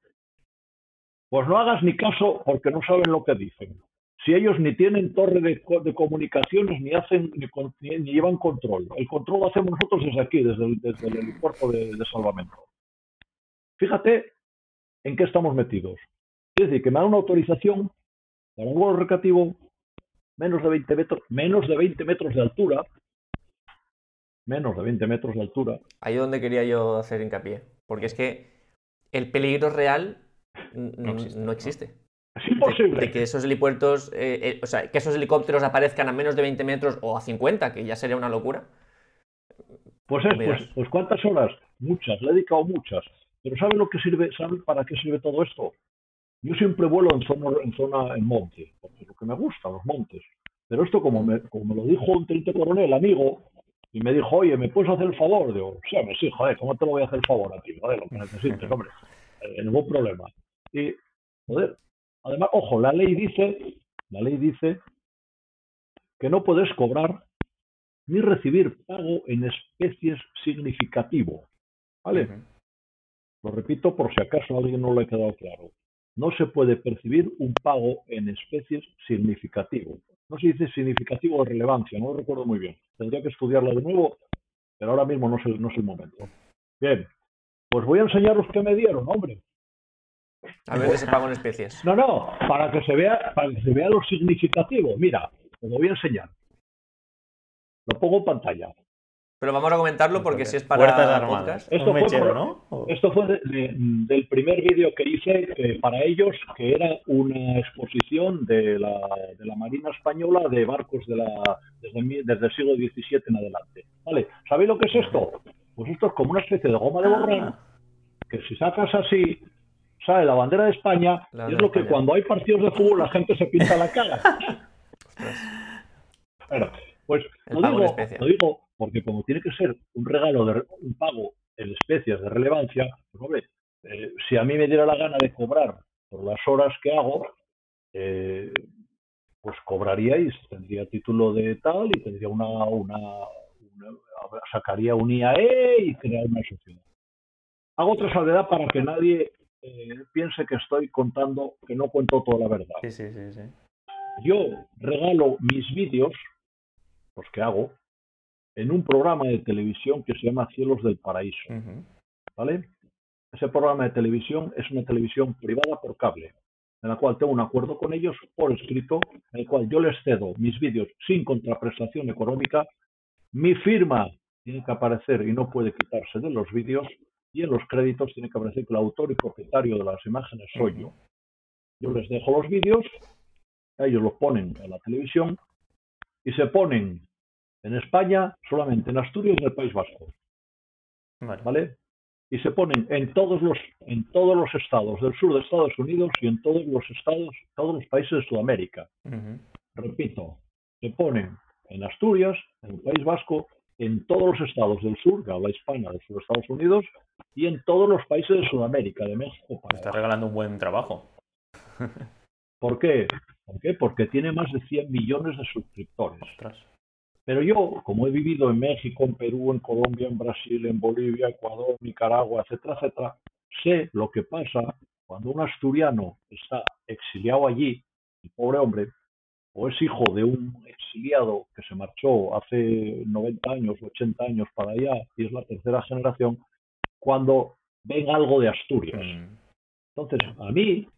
Pues no hagas ni caso porque no saben lo que dicen si ellos ni tienen torre de, comunicaciones ni hacen ni, llevan control. El control lo hacemos nosotros desde aquí, desde el, helipuerto de, salvamento. Fíjate en qué estamos metidos. Es decir, que me da una autorización para un vuelo recreativo menos de 20 metros, menos de 20 metros de altura, menos de 20 metros de altura. Ahí es donde quería yo hacer hincapié, porque es que el peligro real no existe. Es imposible. De, que esos helipuertos, eh, eh, o sea, que esos helicópteros aparezcan a menos de 20 metros o a 50, que ya sería una locura. Pues es, pues, pues, ¿cuántas horas? Muchas, le he dedicado muchas. Pero ¿sabe lo que sirve? ¿Sabe para qué sirve todo esto? Yo siempre vuelo en zona, en zona en monte, porque es lo que me gusta, los montes. Pero esto, como me, como me lo dijo un teniente coronel, amigo, y me dijo, oye, ¿me puedes hacer el favor? Digo, sí, me sí, joder, ¿cómo te lo voy a hacer el favor a ti? Joder, lo que necesites, hombre. Eh, ningún problema. Y, joder, Además, ojo, la ley dice, la ley dice que no puedes cobrar ni recibir pago en especies significativo. ¿Vale? Lo repito por si acaso a alguien no le ha quedado claro. No se puede percibir un pago en especies significativo. No se dice significativo o relevancia, no lo recuerdo muy bien. Tendría que estudiarlo de nuevo, pero ahora mismo no es no es el momento. Bien, pues voy a enseñaros qué me dieron, hombre. A ver ese pago en especies. No, no, para que se vea, para que se vea lo significativo. Mira, os lo voy a enseñar. Lo pongo en pantalla. Pero vamos a comentarlo porque si es para podcast. Esto fue, ¿no? esto fue del primer vídeo que hice para ellos, que era una exposición de la, de la Marina Española de barcos de la, desde, desde, el siglo XVII en adelante. ¿Vale? ¿Sabéis lo que es esto? Pues esto es como una especie de goma de borrar, ah. que si sacas así sale la bandera de España y es lo que cuando hay partidos de fútbol la gente se pinta la cara. *laughs* bueno, pues lo digo, porque como tiene que ser un regalo, de un pago en especies de relevancia, pues hombre, eh, si a mí me diera la gana de cobrar por las horas que hago, eh, pues cobraríais, tendría título de tal y tendría una, una, sacaría un IAE y crear una sociedad. Hago otra salvedad para que nadie eh, piense que estoy contando, que no cuento toda la verdad. Sí, sí, sí, sí. Yo regalo mis vídeos, los que hago, en un programa de televisión que se llama Cielos del Paraíso. ¿Vale? Ese programa de televisión es una televisión privada por cable, en la cual tengo un acuerdo con ellos por escrito, en el cual yo les cedo mis vídeos sin contraprestación económica. Mi firma tiene que aparecer y no puede quitarse de los vídeos y en los créditos tiene que aparecer que el autor y propietario de las imágenes soy yo. Yo les dejo los vídeos, ellos los ponen en la televisión y se ponen en España solamente en Asturias y en el País Vasco. Vale. Y se ponen en todos los en todos los estados del sur de Estados Unidos y en todos los estados, todos los países de Sudamérica. Repito, se ponen en Asturias, en el País Vasco, en todos los estados del sur, que habla hispana del sur de Estados Unidos, y en todos los países de Sudamérica, de México. Está regalando un buen trabajo. ¿Por qué? ¿Por qué? Porque tiene más de 100 millones de suscriptores. Pero yo, como he vivido en México, en Perú, en Colombia, en Brasil, en Bolivia, Ecuador, Nicaragua, etcétera, etcétera, sé lo que pasa cuando un asturiano está exiliado allí, el pobre hombre, o es hijo de un exiliado que se marchó hace 90 años, 80 años para allá y es la tercera generación, cuando ven algo de Asturias. Mm. Entonces, a mí,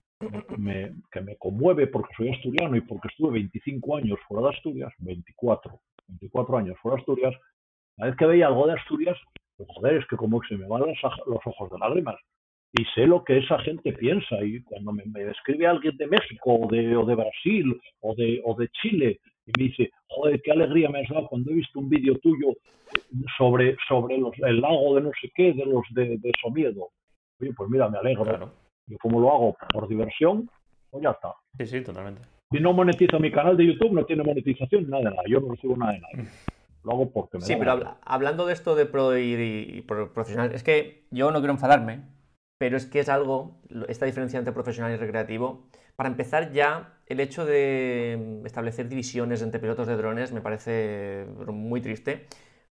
me, que me conmueve porque soy asturiano y porque estuve 25 años fuera de Asturias, 24, 24 años fuera de Asturias, la vez que veía algo de Asturias, pues joder, es que como se me van los, ojos de lágrimas. Y sé lo que esa gente piensa. Y cuando me, describe alguien de México o de, o de Brasil o de, o de Chile y me dice, joder, qué alegría me has dado cuando he visto un vídeo tuyo sobre, sobre los, el lago de no sé qué, de los de, de Somiedo. Oye, pues mira, me alegro. Yo como lo hago por diversión, pues ya está. Sí, sí, totalmente. Si no monetizo mi canal de YouTube, no tiene monetización, nada de nada. Yo no recibo nada de nada. Lo hago porque me Sí, pero hablando de esto de pro y, profesional, es que yo no quiero enfadarme, pero es que es algo, esta diferencia entre profesional y recreativo. Para empezar ya, el hecho de establecer divisiones entre pilotos de drones me parece muy triste.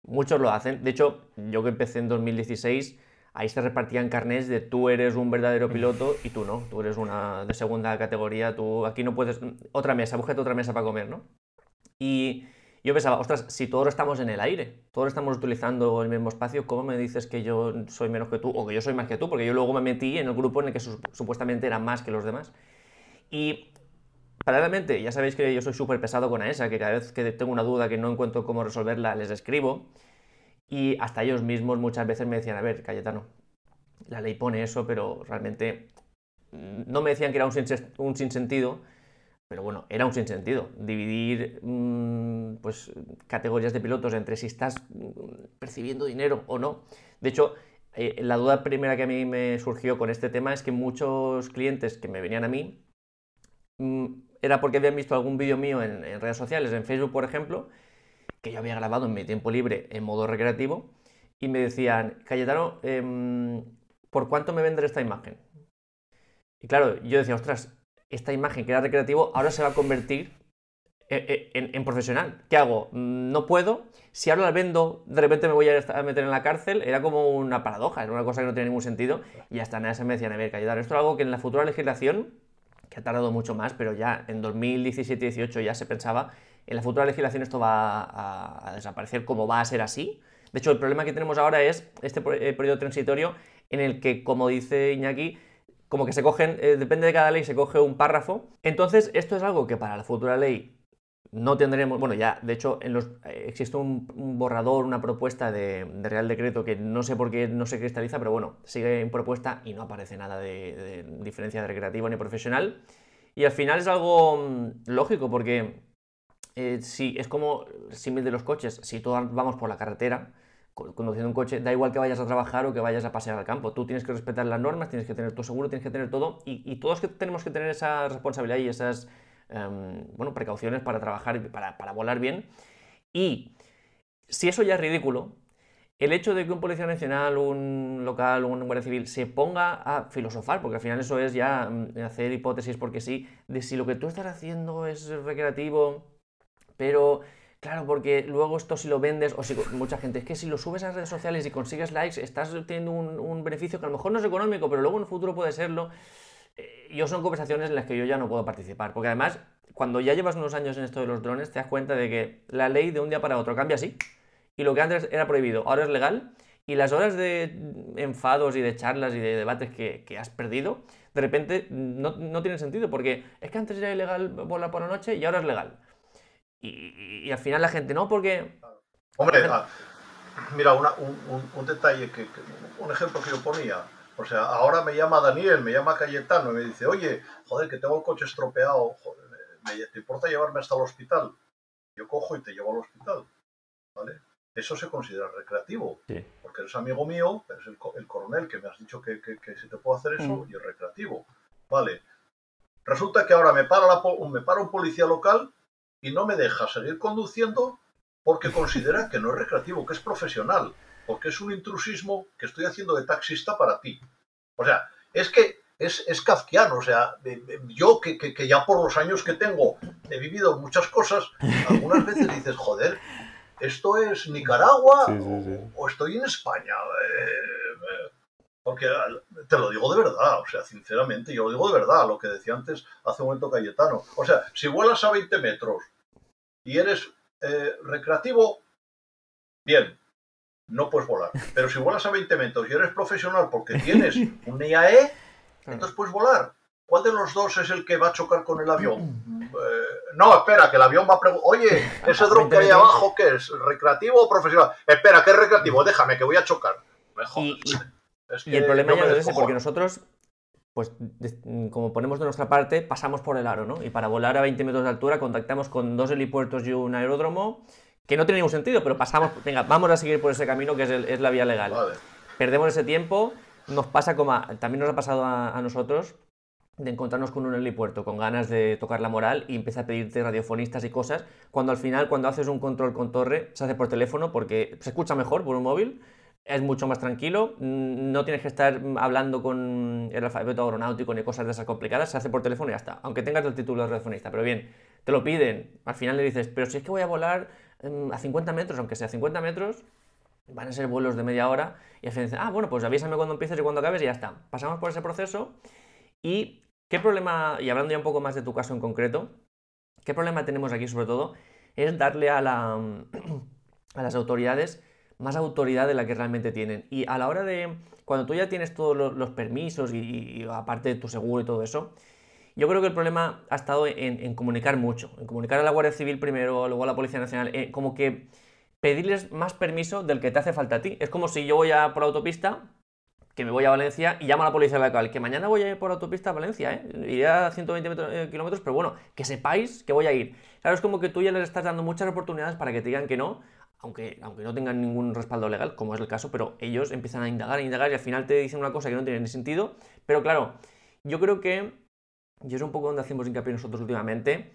Muchos lo hacen. De hecho, yo que empecé en 2016, ahí se repartían carnés de tú eres un verdadero piloto y tú no. Tú eres una de segunda categoría. Tú aquí no puedes. Otra mesa, búsquete otra mesa para comer, ¿no? Y yo pensaba, ostras, si todos estamos en el aire, todos estamos utilizando el mismo espacio, ¿cómo me dices que yo soy menos que tú o que yo soy más que tú? Porque yo luego me metí en el grupo en el que supuestamente era más que los demás. Y paralelamente, ya sabéis que yo soy súper pesado con AESA, que cada vez que tengo una duda que no encuentro cómo resolverla, les escribo. Y hasta ellos mismos muchas veces me decían, a ver, Cayetano, la ley pone eso, pero realmente no me decían que era un, un sinsentido, pero bueno, era un sinsentido. Dividir mm, pues, categorías de pilotos entre si estás mm, percibiendo dinero o no. De hecho, eh, la duda primera que a mí me surgió con este tema es que muchos clientes que me venían a mí mm, era porque habían visto algún vídeo mío en, redes sociales, en Facebook por ejemplo, que yo había grabado en mi tiempo libre en modo recreativo y me decían, Cayetano, em, ¿por cuánto me venderé esta imagen? Y claro, yo decía, ostras, esta imagen que era recreativo ahora se va a convertir en, profesional. ¿Qué hago? No puedo. Si ahora la vendo, de repente me voy a meter en la cárcel. Era como una paradoja, era una cosa que no tiene ningún sentido. Y hasta nada se me decían, a ver, Esto es algo que en la futura legislación, que ha tardado mucho más, pero ya en 2017-18 ya se pensaba, en la futura legislación esto va a, desaparecer como va a ser así. De hecho, el problema que tenemos ahora es este eh, periodo transitorio en el que, como dice Iñaki, como que se cogen, eh, depende de cada ley, se coge un párrafo. Entonces, esto es algo que para la futura ley no tendremos, bueno, ya, de hecho, en los, eh, existe un, borrador, una propuesta de, Real Decreto que no sé por qué no se cristaliza, pero bueno, sigue en propuesta y no aparece nada de, diferencia de recreativo ni profesional. Y al final es algo mm, lógico, porque eh, si es como símil de los coches, si todos vamos por la carretera, conduciendo un coche, da igual que vayas a trabajar o que vayas a pasear al campo. Tú tienes que respetar las normas, tienes que tener tu seguro, tienes que tener todo y, todos tenemos que tener esa responsabilidad y esas em, bueno, precauciones para trabajar y para, para, volar bien. Y si eso ya es ridículo, el hecho de que un policía nacional, un local, un guardia civil se ponga a filosofar, porque al final eso es ya mm, hacer hipótesis porque sí, de si lo que tú estás haciendo es recreativo, pero Claro, porque luego esto si lo vendes, o si mucha gente, es que si lo subes a redes sociales y consigues likes, estás teniendo un, beneficio que a lo mejor no es económico, pero luego en el futuro puede serlo. Eh, yo son conversaciones en las que yo ya no puedo participar, porque además, cuando ya llevas unos años en esto de los drones, te das cuenta de que la ley de un día para otro cambia así, y lo que antes era prohibido, ahora es legal, y las horas de enfados y de charlas y de debates que, has perdido, de repente no, no tienen sentido, porque es que antes era ilegal volar por la noche y ahora es legal. Y, al final la gente no, porque... Hombre, ah, mira, un, detalle, que, un ejemplo que yo ponía. O sea, ahora me llama Daniel, me llama Cayetano y me dice, oye, joder, que tengo el coche estropeado, joder, ¿te importa llevarme hasta el hospital? Yo cojo y te llevo al hospital, ¿vale? Eso se considera recreativo, porque eres amigo mío, eres el, coronel que me has dicho que, que, si te puedo hacer eso, mm. y es recreativo, ¿vale? Resulta que ahora me para, la, me para un policía local y no me deja seguir conduciendo porque considera que no es recreativo, que es profesional, porque es un intrusismo que estoy haciendo de taxista para ti. O sea, es que es, es kafkiano, o sea, yo que, que, ya por los años que tengo he vivido muchas cosas, algunas veces dices, joder, esto es Nicaragua O, estoy en España. Eh, eh, porque te lo digo de verdad, o sea, sinceramente, yo lo digo de verdad, lo que decía antes hace un momento Cayetano. O sea, si vuelas a 20 metros y eres eh, recreativo, bien, no puedes volar. Pero si vuelas a 20 metros y eres profesional porque tienes *laughs* un IAE, entonces puedes volar. ¿Cuál de los dos es el que va a chocar con el avión? Eh, no, espera, que el avión va a preguntar, oye, *laughs* ese dron que hay abajo, ¿qué es? ¿Recreativo o profesional? Espera, ¿qué es recreativo? Déjame, que voy a chocar. Mejor. Y, el problema ya no es ese, porque nosotros pues como ponemos de nuestra parte, pasamos por el aro, ¿no? Y para volar a 20 metros de altura contactamos con dos helipuertos y un aeródromo, que no tiene ningún sentido, pero pasamos, venga, vamos a seguir por ese camino que es, la vía legal. Perdemos ese tiempo, nos pasa como también nos ha pasado a, nosotros de encontrarnos con un helipuerto con ganas de tocar la moral y empieza a pedirte radiofonistas y cosas, cuando al final, cuando haces un control con torre, se hace por teléfono porque se escucha mejor por un móvil es mucho más tranquilo, no tienes que estar hablando con el alfabeto aeronáutico ni cosas de esas complicadas, se hace por teléfono y ya está, aunque tengas el título de radiofonista, pero bien, te lo piden, al final le dices, pero si es que voy a volar em, a 50 metros, aunque sea 50 metros, van a ser vuelos de media hora, y al final dicen, ah, bueno, pues avísame cuando empieces y cuando acabes y ya está. Pasamos por ese proceso y qué problema, y hablando ya un poco más de tu caso en concreto, qué problema tenemos aquí sobre todo es darle a, la, *clears throat* a las autoridades más autoridad de la que realmente tienen. Y a la hora de, cuando tú ya tienes todos los, permisos y, aparte de tu seguro y todo eso, yo creo que el problema ha estado en, comunicar mucho, en comunicar a la Guardia Civil primero, luego a la Policía Nacional, eh, como que pedirles más permiso del que te hace falta a ti. Es como si yo voy a por autopista, que me voy a Valencia y llamo a la policía local, que mañana voy a ir por autopista a Valencia, ¿eh? iré a 120 eh, kilómetros, pero bueno, que sepáis que voy a ir. Claro, es como que tú ya les estás dando muchas oportunidades para que te digan que no, aunque, aunque no tengan ningún respaldo legal, como es el caso, pero ellos empiezan a indagar, a indagar y al final te dicen una cosa que no tiene ni sentido. Pero claro, yo creo que, y es un poco donde hacemos hincapié nosotros últimamente,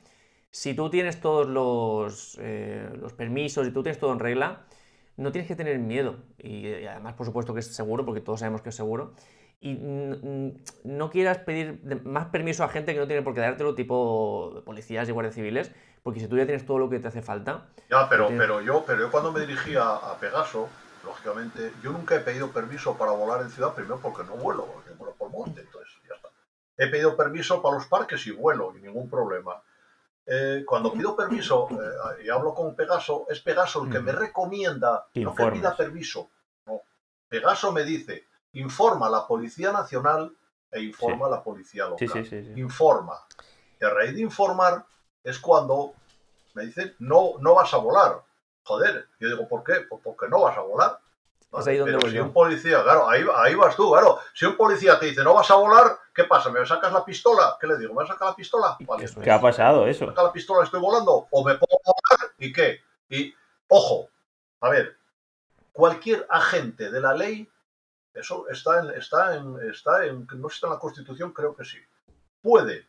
si tú tienes todos los, eh, los permisos y tú tienes todo en regla, no tienes que tener miedo. Y, además, por supuesto que es seguro, porque todos sabemos que es seguro. Y no quieras pedir más permiso a gente que no tiene por qué dártelo, tipo policías y guardias civiles, porque si tú ya tienes todo lo que te hace falta. Ya, pero, pero, yo, pero yo cuando me dirigía a Pegaso, lógicamente, yo nunca he pedido permiso para volar en ciudad, primero porque no vuelo, porque vuelo por monte, entonces ya está. He pedido permiso para los parques y vuelo, y ningún problema. Eh, cuando pido permiso eh, y hablo con Pegaso, es Pegaso el que me recomienda, no que pida permiso. No. Pegaso me dice, informa a la Policía Nacional e informa a la Policía Local. informa. Y a raíz de informar, es cuando me dicen, no, no vas a volar. Joder, yo digo, ¿por qué? Pues porque no vas a volar. ahí donde Pero si un policía, claro, ahí, ahí vas tú, claro. Si un policía te dice, no vas a volar, ¿qué pasa? ¿Me sacas la pistola? ¿Qué le digo? ¿Me sacar la pistola? ¿Qué ha pasado eso? ¿Me la pistola? ¿Estoy volando? ¿O me puedo volar? ¿Y qué? Y, ojo, a ver, cualquier agente de la ley, eso está en, está en, está en, no está en la Constitución, creo que sí, puede,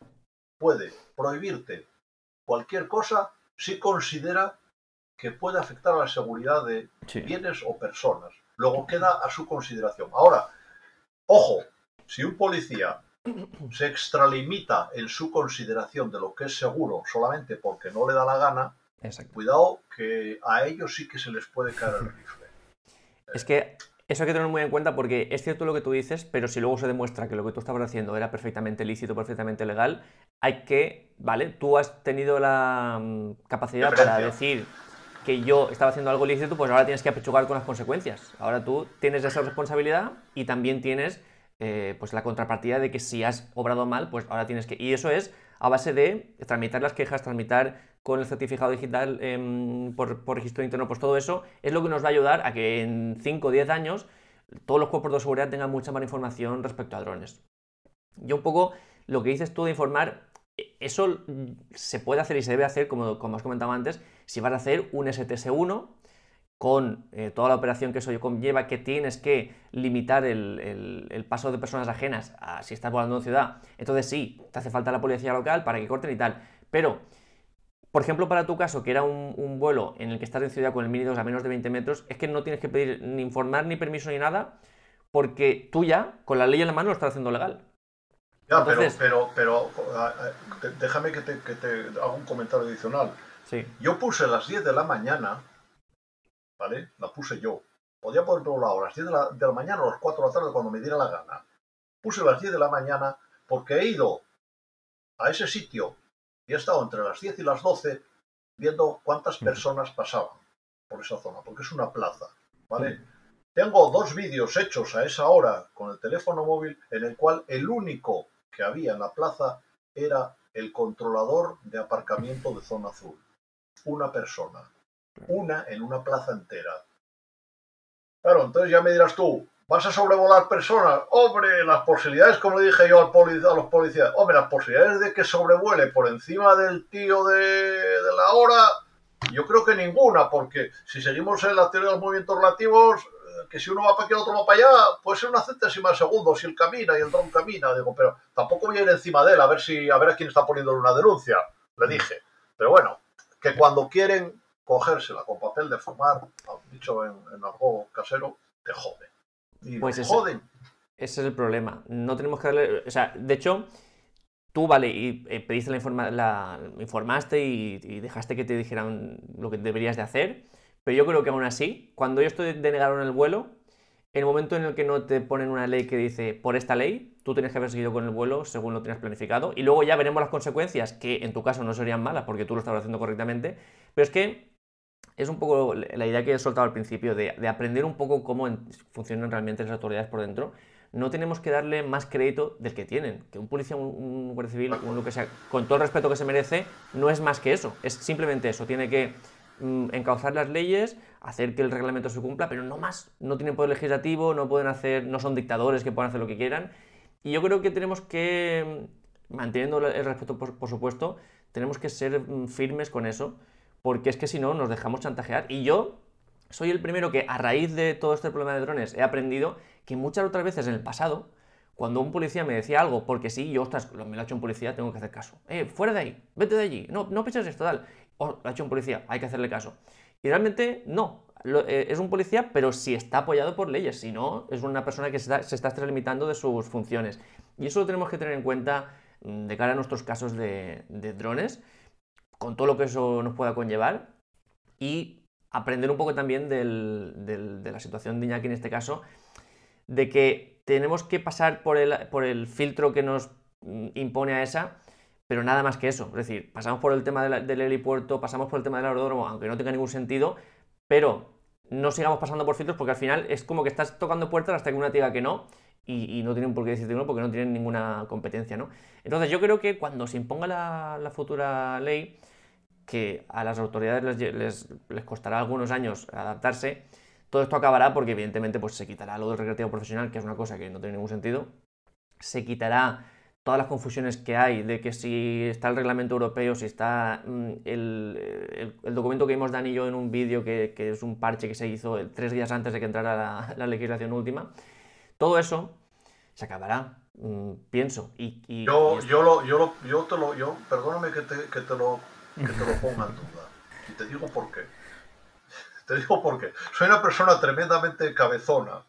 puede prohibirte cualquier cosa si considera que puede afectar a la seguridad de bienes o personas. Luego queda a su consideración. Ahora, ojo, si un policía se extralimita en su consideración de lo que es seguro solamente porque no le da la gana, cuidado que a ellos sí que se les puede caer el rifle. Es que eso hay que tenerlo muy en cuenta porque es cierto lo que tú dices, pero si luego se demuestra que lo que tú estabas haciendo era perfectamente lícito, perfectamente legal, hay que, ¿vale? Tú has tenido la mm, capacidad para decir que yo estaba haciendo algo lícito, pues ahora tienes que apechugar con las consecuencias. Ahora tú tienes esa responsabilidad y también tienes eh, pues la contrapartida de que si has obrado mal, pues ahora tienes que... Y eso es a base de tramitar las quejas, tramitar con el certificado digital em, por, registro interno, pues todo eso es lo que nos va a ayudar a que en 5 o 10 años todos los cuerpos de seguridad tengan mucha más información respecto a drones. Yo un poco lo que dices tú de informar, e, eso se puede hacer y se debe hacer, como, como has comentado antes, si vas a hacer un STS-1 con eh, toda la operación que eso conlleva, que tienes que limitar el, paso de personas ajenas a si estás volando en ciudad, entonces sí, te hace falta la policía local para que corten y tal. Pero por ejemplo, para tu caso, que era un, vuelo en el que estás en ciudad con el Mini 2 a menos de 20 metros, es que no tienes que pedir ni informar ni permiso ni nada, porque tú ya, con la ley en la mano, lo estás haciendo legal. Ya, pero, pero, déjame que te, que te haga un comentario adicional. Sí. Yo puse las 10 de la mañana, ¿vale? La puse yo. Podía poner a las 10 de la, de la mañana o las 4 de la tarde cuando me diera la gana. Puse las 10 de la mañana porque he ido a ese sitio y he estado entre las 10 y las 12 viendo cuántas personas pasaban por esa zona, porque es una plaza, ¿vale? Tengo dos vídeos hechos a esa hora con el teléfono móvil en el cual el único que había en la plaza era el controlador de aparcamiento de zona azul. Una persona. Una en una plaza entera. Claro, entonces ya me dirás tú, ¿Vas a sobrevolar personas? Hombre, las posibilidades, como le dije yo a los policías, hombre, las posibilidades de que sobrevuele por encima del tío de, la hora, yo creo que ninguna, porque si seguimos en la teoría de los movimientos relativos, eh, que si uno va para aquí, el otro va para allá, puede ser una centésima de segundo si él camina y el dron camina, digo, pero tampoco voy a ir encima de él a ver si a ver a quién está poniéndole una denuncia, le dije. Pero bueno, que cuando quieren cogérsela con papel de fumar, dicho en, en algo casero, te joden pues ese, Ese es el problema. No tenemos que darle. O sea, de hecho, tú, vale, y eh, pediste la, informa la informaste y, dejaste que te dijeran lo que deberías de hacer. Pero yo creo que aún así, cuando ellos te denegaron el vuelo, el momento en el que no te ponen una ley que dice por esta ley, tú tienes que haber seguido con el vuelo según lo tenías planificado. Y luego ya veremos las consecuencias, que en tu caso no serían malas porque tú lo estabas haciendo correctamente. Pero es que es un poco la idea que he soltado al principio, de, aprender un poco cómo funcionan realmente las autoridades por dentro. No tenemos que darle más crédito del que tienen. Que un policía, un, guardia civil, un lo que sea, con todo el respeto que se merece, no es más que eso. Es simplemente eso. Tiene que mm, encauzar las leyes, hacer que el reglamento se cumpla, pero no más. No tienen poder legislativo, no pueden hacer, no son dictadores que puedan hacer lo que quieran. Y yo creo que tenemos que, manteniendo el respeto, por supuesto, tenemos que ser mm, firmes con eso porque es que si no nos dejamos chantajear. Y yo soy el primero que a raíz de todo este problema de drones he aprendido que muchas otras veces en el pasado, cuando un policía me decía algo, porque sí, yo, ostras, me lo ha hecho un policía, tengo que hacer caso. Eh, fuera de ahí, vete de allí, no, no pienses esto, tal. O lo ha hecho un policía, hay que hacerle caso. Y realmente no, eh, es un policía, pero si está apoyado por leyes, si no, es una persona que se está, se está extralimitando de sus funciones. Y eso lo tenemos que tener en cuenta mm, de cara a nuestros casos de drones con todo lo que eso nos pueda conllevar y aprender un poco también de la situación de Iñaki en este caso, de que tenemos que pasar por el, por el filtro que nos mm, impone a esa, pero nada más que eso. Es decir, pasamos por el tema del helipuerto, pasamos por el tema del aeródromo, aunque no tenga ningún sentido, pero no sigamos pasando por filtros porque al final es como que estás tocando puertas hasta que una te diga que no y, no tienen por qué decirte no porque no tienen ninguna competencia, ¿no? Entonces yo creo que cuando se imponga la futura ley, que a las autoridades les, les, costará algunos años adaptarse, todo esto acabará porque evidentemente pues, se quitará lo del recreativo profesional, que es una cosa que no tiene ningún sentido, se quitará todas las confusiones que hay de que si está el reglamento europeo, si está mm, el, documento que vimos Dani y yo en un vídeo, que, es un parche que se hizo tres días antes de que entrara la, legislación última, todo eso se acabará, mm, pienso. Y, yo, yo, lo, yo, yo, te lo, yo, perdóname que te, que te lo que te lo ponga en duda. Y te digo por qué. Te digo por qué. Soy una persona tremendamente cabezona.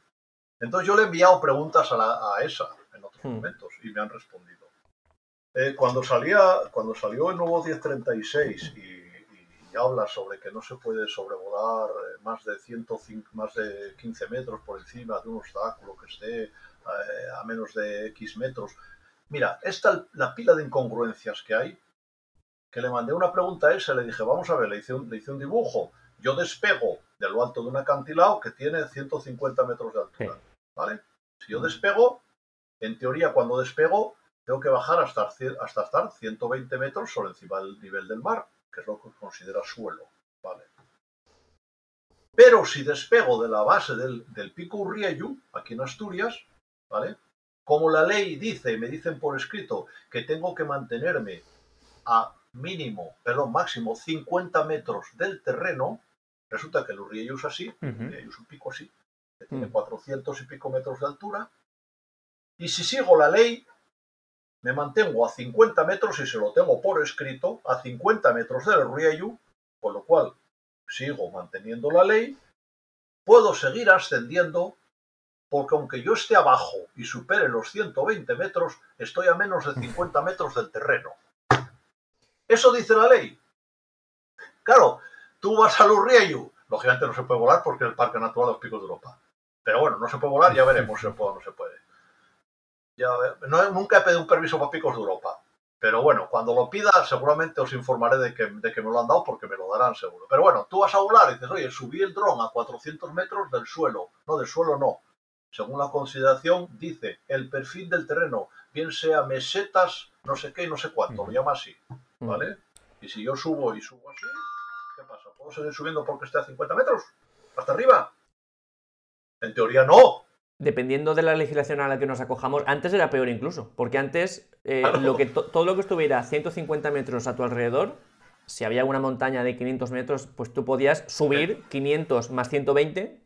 Entonces yo le he enviado preguntas a, esa en otros hmm. momentos y me han respondido. Eh, cuando, salía, cuando salió el nuevo 1036 y, y, habla sobre que no se puede sobrevolar eh, más de, 105, más de 15 metros por encima de un obstáculo que esté eh, a menos de X metros, mira, esta la pila de incongruencias que hay que le mandé una pregunta a ese, le dije, vamos a ver, le hice, un, hice un dibujo, yo despego de lo alto de un acantilado que tiene 150 metros de altura, ¿vale? Si yo despego, en teoría cuando despego, tengo que bajar hasta, hasta estar 120 metros sobre encima del nivel del mar, que es lo que considera suelo, ¿vale? Pero si despego de la base del, del pico Urriayu, aquí en Asturias, ¿vale? Como la ley dice, me dicen por escrito, que tengo que mantenerme a mínimo, perdón, máximo 50 metros del terreno, resulta que el Urriello es así, es un pico así, que tiene 400 mm. y pico metros de altura, y si sigo la ley, me mantengo a 50 metros y se lo tengo por escrito, a 50 metros del Urriello, con lo cual sigo manteniendo la ley, puedo seguir ascendiendo porque aunque yo esté abajo y supere los 120 metros, estoy a menos de 50 metros del terreno. Eso dice la ley. Claro, tú vas al Urriayu, lógicamente no se puede volar porque es el Parque Natural de los Picos de Europa. Pero bueno, no se puede volar, ya veremos si se puede o no se puede. nunca he pedido un permiso para Picos de Europa. Pero bueno, cuando lo pida, seguramente os informaré de que, de que me lo han dado porque me lo darán seguro. Pero bueno, tú vas a volar y dices, oye, subí el dron a 400 metros del suelo. No, del suelo no. Según la consideración, dice el perfil del terreno, bien sea mesetas, no sé qué y no sé cuánto, lo llama así. ¿vale? Y si yo subo y subo así, ¿qué pasa? ¿Puedo seguir subiendo porque esté a 50 metros? ¿Hasta arriba? En teoría no, dependiendo de la legislación a la que nos acojamos, antes era peor incluso, porque antes eh, lo que todo lo que estuviera a 150 metros a tu alrededor, si había una montaña de 500 metros, pues tú podías subir 500 más 120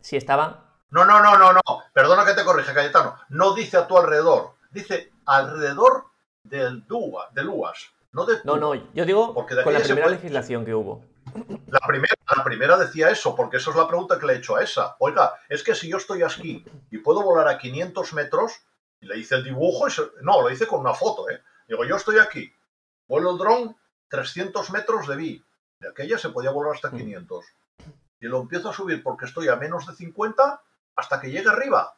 si estaba... No, no, no, no, no, perdona que te corrija, Cayetano, no dice a tu alrededor, dice alrededor del Dua, del UAS, no de No, no, yo digo con la primera legislación que hubo. La primera, la primera decía eso, porque eso es la pregunta que le he hecho a esa. Oiga, es que si yo estoy aquí y puedo volar a 500 metros, y le hice el dibujo, y no, lo hice con una foto, ¿eh? Digo, yo estoy aquí, vuelo el dron 300 metros de vi, de aquella se podía volar hasta 500. Y lo empiezo a subir porque estoy a menos de 50 hasta que llegue arriba.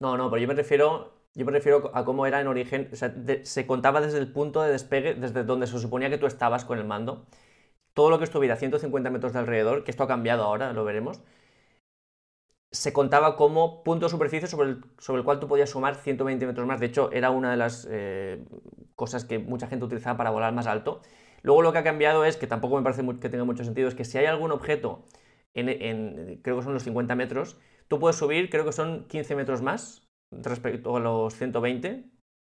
No, no, pero yo me refiero, yo me refiero a cómo era en origen. O sea, se contaba desde el punto de despegue, desde donde se suponía que tú estabas con el mando todo lo que estuviera a 150 metros de alrededor, que esto ha cambiado ahora, lo veremos, se contaba como punto de superficie sobre el, sobre el cual tú podías sumar 120 metros más. De hecho, era una de las eh, cosas que mucha gente utilizaba para volar más alto. Luego lo que ha cambiado es, que tampoco me parece que tenga mucho sentido, es que si hay algún objeto en, creo que son los 50 metros, tú puedes subir, creo que son 15 metros más respecto a los 120.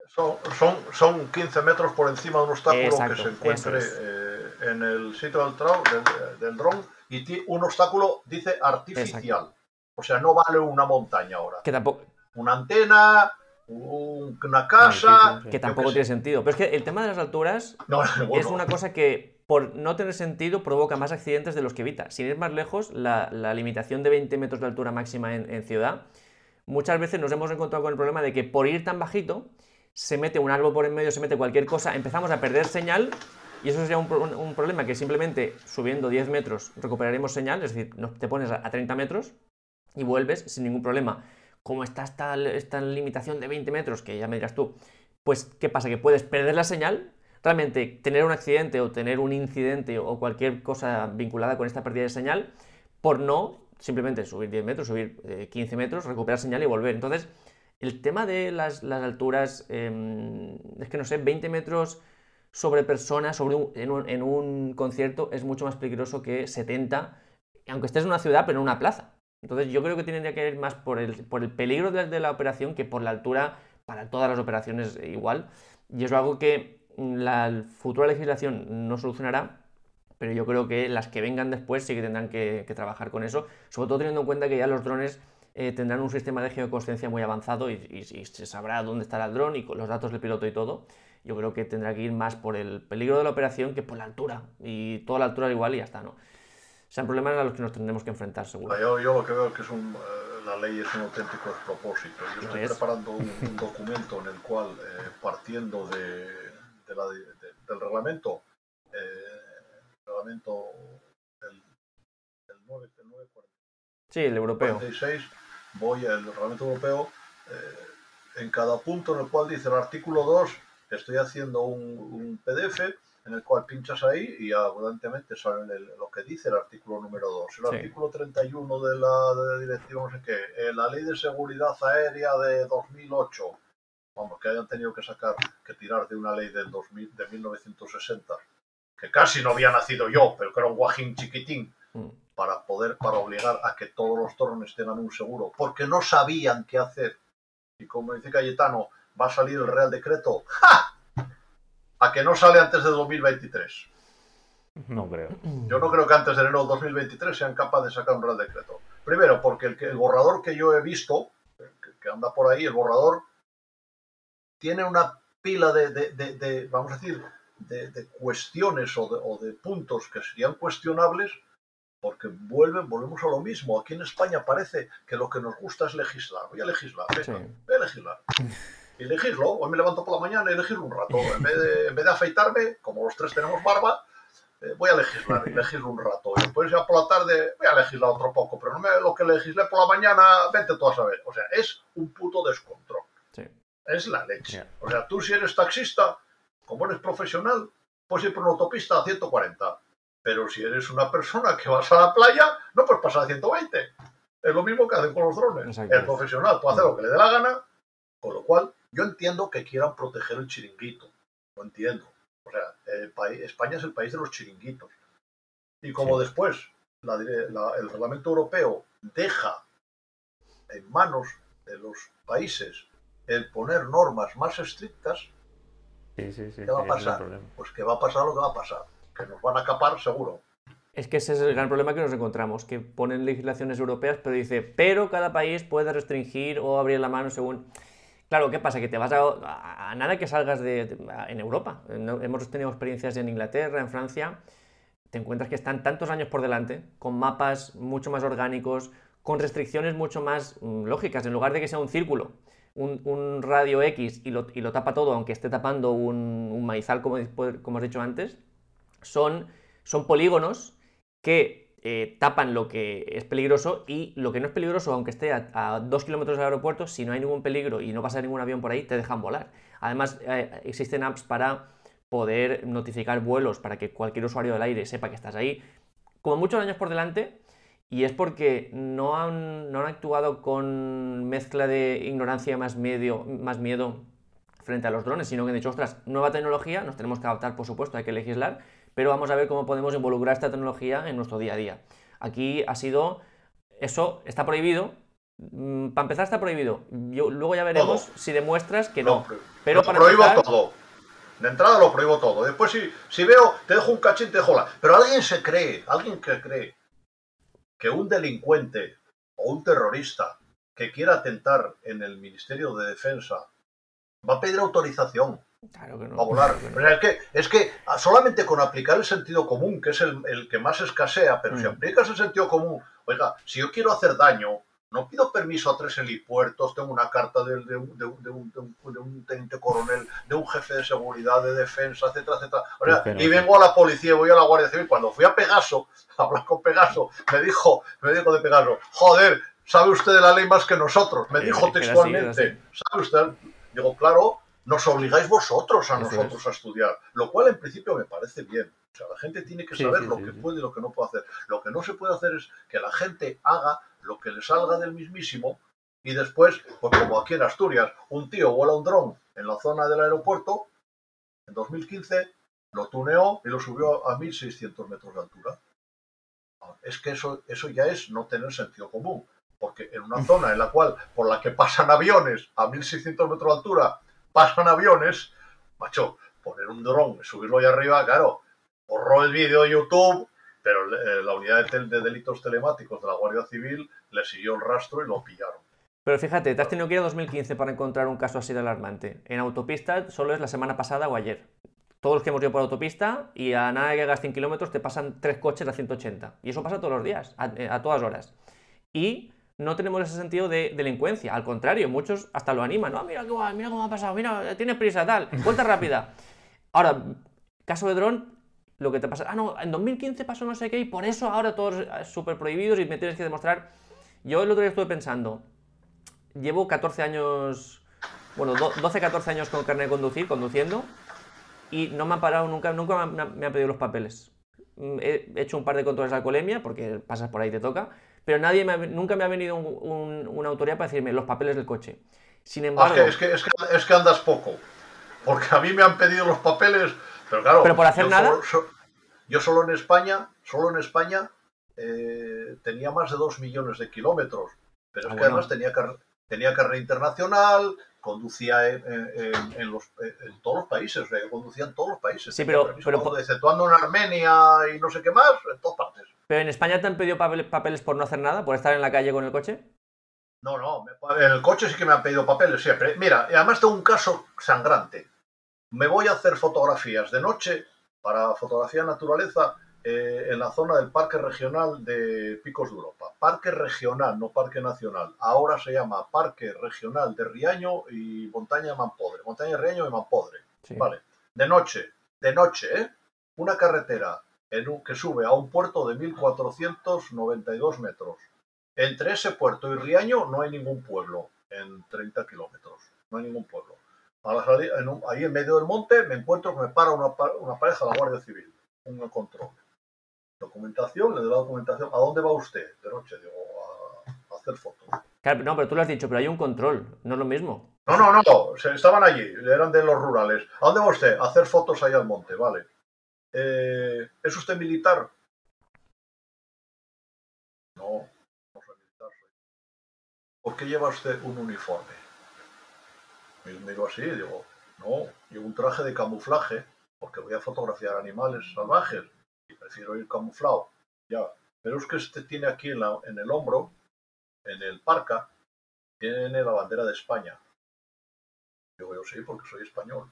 Son, son, son 15 metros por encima de un obstáculo que se encuentre... Eh, en el sitio del, del, del dron y un obstáculo dice artificial. O sea, no vale una montaña ahora. Que tampoco. Una antena, una casa. Que tampoco tiene sentido. Pero es que el tema de las alturas *laughs* es una cosa que, por no tener sentido, provoca más accidentes de los que evita. Sin ir más lejos, la, limitación de 20 metros de altura máxima en, en ciudad, muchas veces nos hemos encontrado con el problema de que por ir tan bajito, se mete un árbol por en medio, se mete cualquier cosa, empezamos a perder señal y eso sería un, problema que simplemente subiendo 10 metros recuperaremos señal, es decir, te pones a, 30 metros y vuelves sin ningún problema. Como está esta, esta limitación de 20 metros, que ya me dirás tú, pues ¿qué pasa? Que puedes perder la señal, realmente tener un accidente o tener un incidente o cualquier cosa vinculada con esta pérdida de señal por no simplemente subir 10 metros, subir 15 eh, metros, recuperar señal y volver. Entonces, el tema de las, alturas, em, es que no sé, 20 metros sobre personas sobre en, un, concierto es mucho más peligroso que 70, aunque estés en una ciudad, pero en una plaza. Entonces yo creo que tendría que ir más por el, por el peligro de, la operación que por la altura para todas las operaciones igual. Y es algo que la futura legislación no solucionará, pero yo creo que las que vengan después sí que tendrán que, trabajar con eso, sobre todo teniendo en cuenta que ya los drones eh, tendrán un sistema de geoconsciencia muy avanzado y, y, se sabrá dónde estará el dron y con los datos del piloto y todo yo creo que tendrá que ir más por el peligro de la operación que por la altura. Y toda la altura igual y ya está, ¿no? Sean problemas a los que nos tendremos que enfrentar, seguro. Yo, yo lo que veo es que es un, eh, la ley es un auténtico despropósito. Yo estoy preparando *laughs* un, documento en el cual, eh, partiendo de, del reglamento, eh, reglamento del, 9, 940, sí, el europeo. 46, voy al reglamento europeo en cada punto en el cual dice el artículo 2 estoy haciendo un, PDF en el cual pinchas ahí y abundantemente sale lo que dice el artículo número 2. El artículo 31 de la, directiva, no sé qué, eh, la ley de seguridad aérea de 2008, vamos, que hayan tenido que sacar, que tirar de una ley del 2000, de 1960, que casi no había nacido yo, pero que era un guajín chiquitín, mm. para poder, para obligar a que todos los drones tengan un seguro, porque no sabían qué hacer. Y como dice Cayetano, va a salir el Real Decreto. ¡Ja! A que no sale antes de 2023. No creo. Yo no creo que antes de enero de 2023 sean capaces de sacar un Real Decreto. Primero, porque el, borrador que yo he visto, que, anda por ahí, el borrador, tiene una pila de, vamos a decir, de, cuestiones o, de, puntos que serían cuestionables porque vuelven, volvemos a lo mismo. Aquí en España parece que lo que nos gusta es legislar. Voy a legislar, voy a legislar. *laughs* y elegirlo. Hoy me levanto por la mañana y elegirlo un rato. En vez de, en vez de afeitarme, como los tres tenemos barba, eh, voy a legislar, elegirlo un rato. Y después ya por la tarde voy a legislar otro poco, pero no me, lo que legislé por la mañana, vete tú a saber. O sea, es un puto descontrol. Es la leche. O sea, tú si eres taxista, como eres profesional, puedes ir por una autopista a 140. Pero si eres una persona que vas a la playa, no puedes pasar a 120. Es lo mismo que hacen con los drones. El profesional puede hacer lo que le dé la gana, con lo cual yo entiendo que quieran proteger el chiringuito, lo entiendo. O sea, España es el país de los chiringuitos. Y como después el reglamento europeo deja en manos de los países el poner normas más estrictas, ¿qué va a pasar? Pues que va a pasar lo que va a pasar, que nos van a capar seguro. Es que ese es el gran problema que nos encontramos, que ponen legislaciones europeas, pero dice, pero cada país puede restringir o abrir la mano según... Claro, ¿qué pasa? Que te vas a, a nada que salgas de, en Europa. hemos tenido experiencias en Inglaterra, en Francia, te encuentras que están tantos años por delante, con mapas mucho más orgánicos, con restricciones mucho más mm, lógicas, en lugar de que sea un círculo, un, radio X y lo, tapa todo, aunque esté tapando un, maizal, como, como, has dicho antes, son, son polígonos que eh, tapan lo que es peligroso y lo que no es peligroso, aunque esté a, dos kilómetros del aeropuerto, si no hay ningún peligro y no pasa ningún avión por ahí, te dejan volar. Además, eh, existen apps para poder notificar vuelos para que cualquier usuario del aire sepa que estás ahí. Como muchos años por delante, y es porque no han, no han actuado con mezcla de ignorancia más, medio, más miedo frente a los drones, sino que han dicho, ostras, nueva tecnología, nos tenemos que adaptar, por supuesto, hay que legislar, pero vamos a ver cómo podemos involucrar esta tecnología en nuestro día a día. Aquí ha sido, eso está prohibido, mm, para empezar está prohibido, luego ya veremos si demuestras que no. pero para prohíbo todo. De entrada lo prohíbo todo. Después si, si veo, te dejo un cachín, te dejo la... Pero alguien se cree, alguien que cree que un delincuente o un terrorista que quiera atentar en el Ministerio de Defensa va a pedir autorización claro que no, a volar. es, que, es que solamente con aplicar el sentido común, que es el, que más escasea, pero si mm. aplicas el sentido común, oiga, si yo quiero hacer daño, no pido permiso a tres helipuertos, tengo una carta de, un, teniente coronel, de un jefe de seguridad, de defensa, etcétera, etcétera. y vengo a la policía, y voy a la Guardia Civil. Cuando fui a Pegaso, a *laughs* hablar con Pegaso, me dijo, me dijo de Pegaso, joder, sabe usted de la ley más que nosotros. Me dijo textualmente, ¿sabe usted? Digo, claro, nos obligáis vosotros a nosotros a estudiar, lo cual en principio me parece bien. O sea, la gente tiene que saber lo que puede y lo que no puede hacer. Lo que no se puede hacer es que la gente haga lo que le salga del mismísimo y después, pues como aquí en Asturias, un tío vuela un dron en la zona del aeropuerto, en 2015 lo tuneó y lo subió a 1600 metros de altura. Es que eso, eso ya es no tener sentido común, porque en una zona en la cual, por la que pasan aviones a 1600 metros de altura, pasan aviones, macho, poner un dron y subirlo ahí arriba, claro, borró el vídeo de YouTube, pero eh, la unidad de, delitos telemáticos de la Guardia Civil le siguió el rastro y lo pillaron. Pero fíjate, te has tenido que ir a 2015 para encontrar un caso así de alarmante. En autopista solo es la semana pasada o ayer. Todos los que hemos ido por autopista y a nada que hagas 100 kilómetros te pasan tres coches a 180. Y eso pasa todos los días, a, eh, todas horas. Y no tenemos ese sentido de delincuencia. Al contrario, muchos hasta lo animan. No, mira, mira cómo ha pasado, mira, tienes prisa, tal, vuelta rápida. Ahora, caso de dron, lo que te pasa. Ah, no, en 2015 pasó no sé qué y por eso ahora todos súper prohibidos y me tienes que demostrar. Yo el otro día estuve pensando, llevo 14 años, bueno, 12, 14 años con carnet de conducir, conduciendo, y no me han parado nunca, nunca me, han pedido los papeles. Mm, he hecho un par de controles de alcoholemia, porque pasas por ahí y te toca, pero nadie nunca me ha venido una autoridad para decirme los papeles del coche. Sin embargo... es, que, es, que, es que andas poco, porque a mí me han pedido los papeles pero claro, ¿Pero por hacer nada? Yo solo en España, solo en España eh, tenía más de dos millones de kilómetros. Pero es ah, que además tenía, tenía carrera internacional, conducía en, los, en, todos los países, conducía en todos los países. Sí, pero, pero exceptuando en Armenia y no sé qué más, en todas partes. ¿Pero en España te han pedido papeles por no hacer nada, por estar en la calle con el coche? No, no, en el coche sí que me han pedido papeles siempre. Mira, además tengo un caso sangrante me voy a hacer fotografías de noche para fotografía naturaleza eh, en la zona del Parque Regional de Picos de Europa. Parque Regional, no Parque Nacional. Ahora se llama Parque Regional de Riaño y Montaña Mampodre. Montaña Riaño y Mampodre. Vale. De noche, de noche, ¿eh? Una carretera en un, que sube a un puerto de 1492 metros. Entre ese puerto y Riaño no hay ningún pueblo en 30 kilómetros. No hay ningún pueblo ahí en medio del monte me encuentro que me para una, pareja de la Guardia Civil, un control. Documentación, le doy la documentación. ¿A dónde va usted? De noche, digo, a, hacer fotos. no, pero tú lo has dicho, pero hay un control, no es lo mismo. No, no, no, estaban allí, eran de los rurales. ¿A dónde va usted? A hacer fotos ahí al monte, vale. Eh, ¿Es usted militar? No, ¿por qué lleva usted un uniforme? Y miro así y digo, no, llevo un traje de camuflaje porque voy a fotografiar animales salvajes y prefiero ir camuflado. Ya, pero es que este tiene aquí en, en el hombro, en el parca, tiene la bandera de España. Yo yo sí, porque soy español.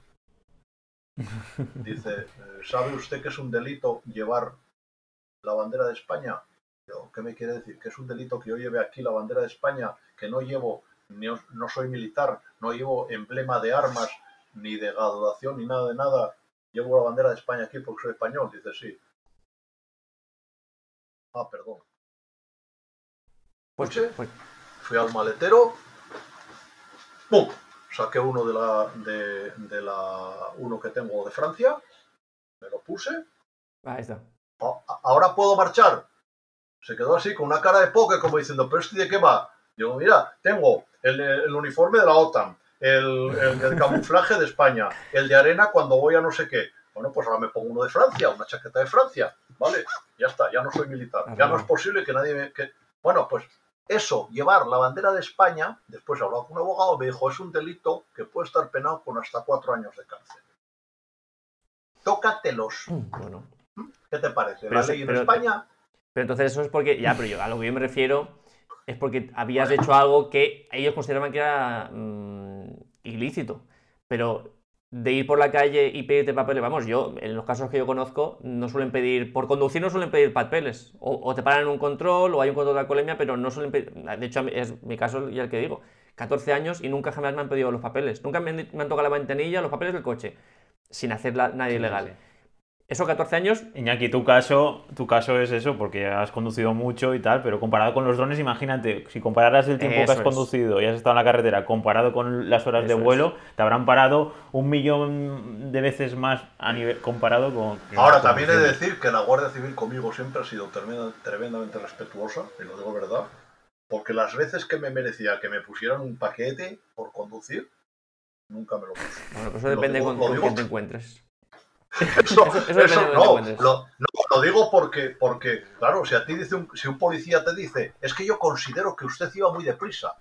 *laughs* Dice, eh, ¿sabe usted que es un delito llevar la bandera de España? Yo, ¿Qué me quiere decir? ¿Que es un delito que yo lleve aquí la bandera de España, que no llevo, no soy militar, no llevo emblema de armas, ni de graduación, ni nada de nada? Llevo la bandera de España aquí porque soy español. Dice, sí. Ah, perdón. Pues, pues, fui al maletero, ¡pum! Saqué uno de la, de, la uno que tengo de Francia, me lo puse. Ahí está. Ahora puedo marchar. Se quedó así con una cara de poke como diciendo, pero este de qué va. Digo, mira, tengo el, uniforme de la OTAN, el, el, camuflaje de España, el de arena cuando voy a no sé qué. Bueno, pues ahora me pongo uno de Francia, una chaqueta de Francia, ¿vale? Ya está, ya no soy militar. Ya no es posible que nadie me... Que... Bueno, pues eso, llevar la bandera de España, después he hablado con un abogado, me dijo, es un delito que puede estar penado con hasta cuatro años de cárcel. Tócatelos. Mm, bueno. ¿Qué te parece? ¿La ley en España? Pero entonces eso es porque, ya, pero yo a lo que yo me refiero es porque habías hecho algo que ellos consideraban que era mm, ilícito. Pero de ir por la calle y pedirte papeles, vamos, yo, en los casos que yo conozco, no suelen pedir, por conducir no suelen pedir papeles, o, te paran en un control, o hay un control de alcoholemia, pero no suelen pedir, de hecho es mi caso y el que digo, 14 años y nunca jamás me han pedido los papeles, nunca me han, me han tocado la ventanilla, los papeles del coche, sin hacer nadie ilegal. Eso 14 años. Iñaki, tu caso, tu caso es eso, porque has conducido mucho y tal, pero comparado con los drones, imagínate, si compararas el tiempo que has conducido y has estado en la carretera comparado con las horas de vuelo, te habrán parado un millón de veces más a nivel comparado con. Ahora, también he de decir que la Guardia Civil conmigo siempre ha sido tremendamente respetuosa, y lo digo verdad, porque las veces que me merecía que me pusieran un paquete por conducir, nunca me lo puse. Bueno, pues eso depende de con, quién te encuentres. Eso, no, lo, digo porque, porque, claro, si a ti dice un, si un policía te dice, es que yo considero que usted iba muy deprisa.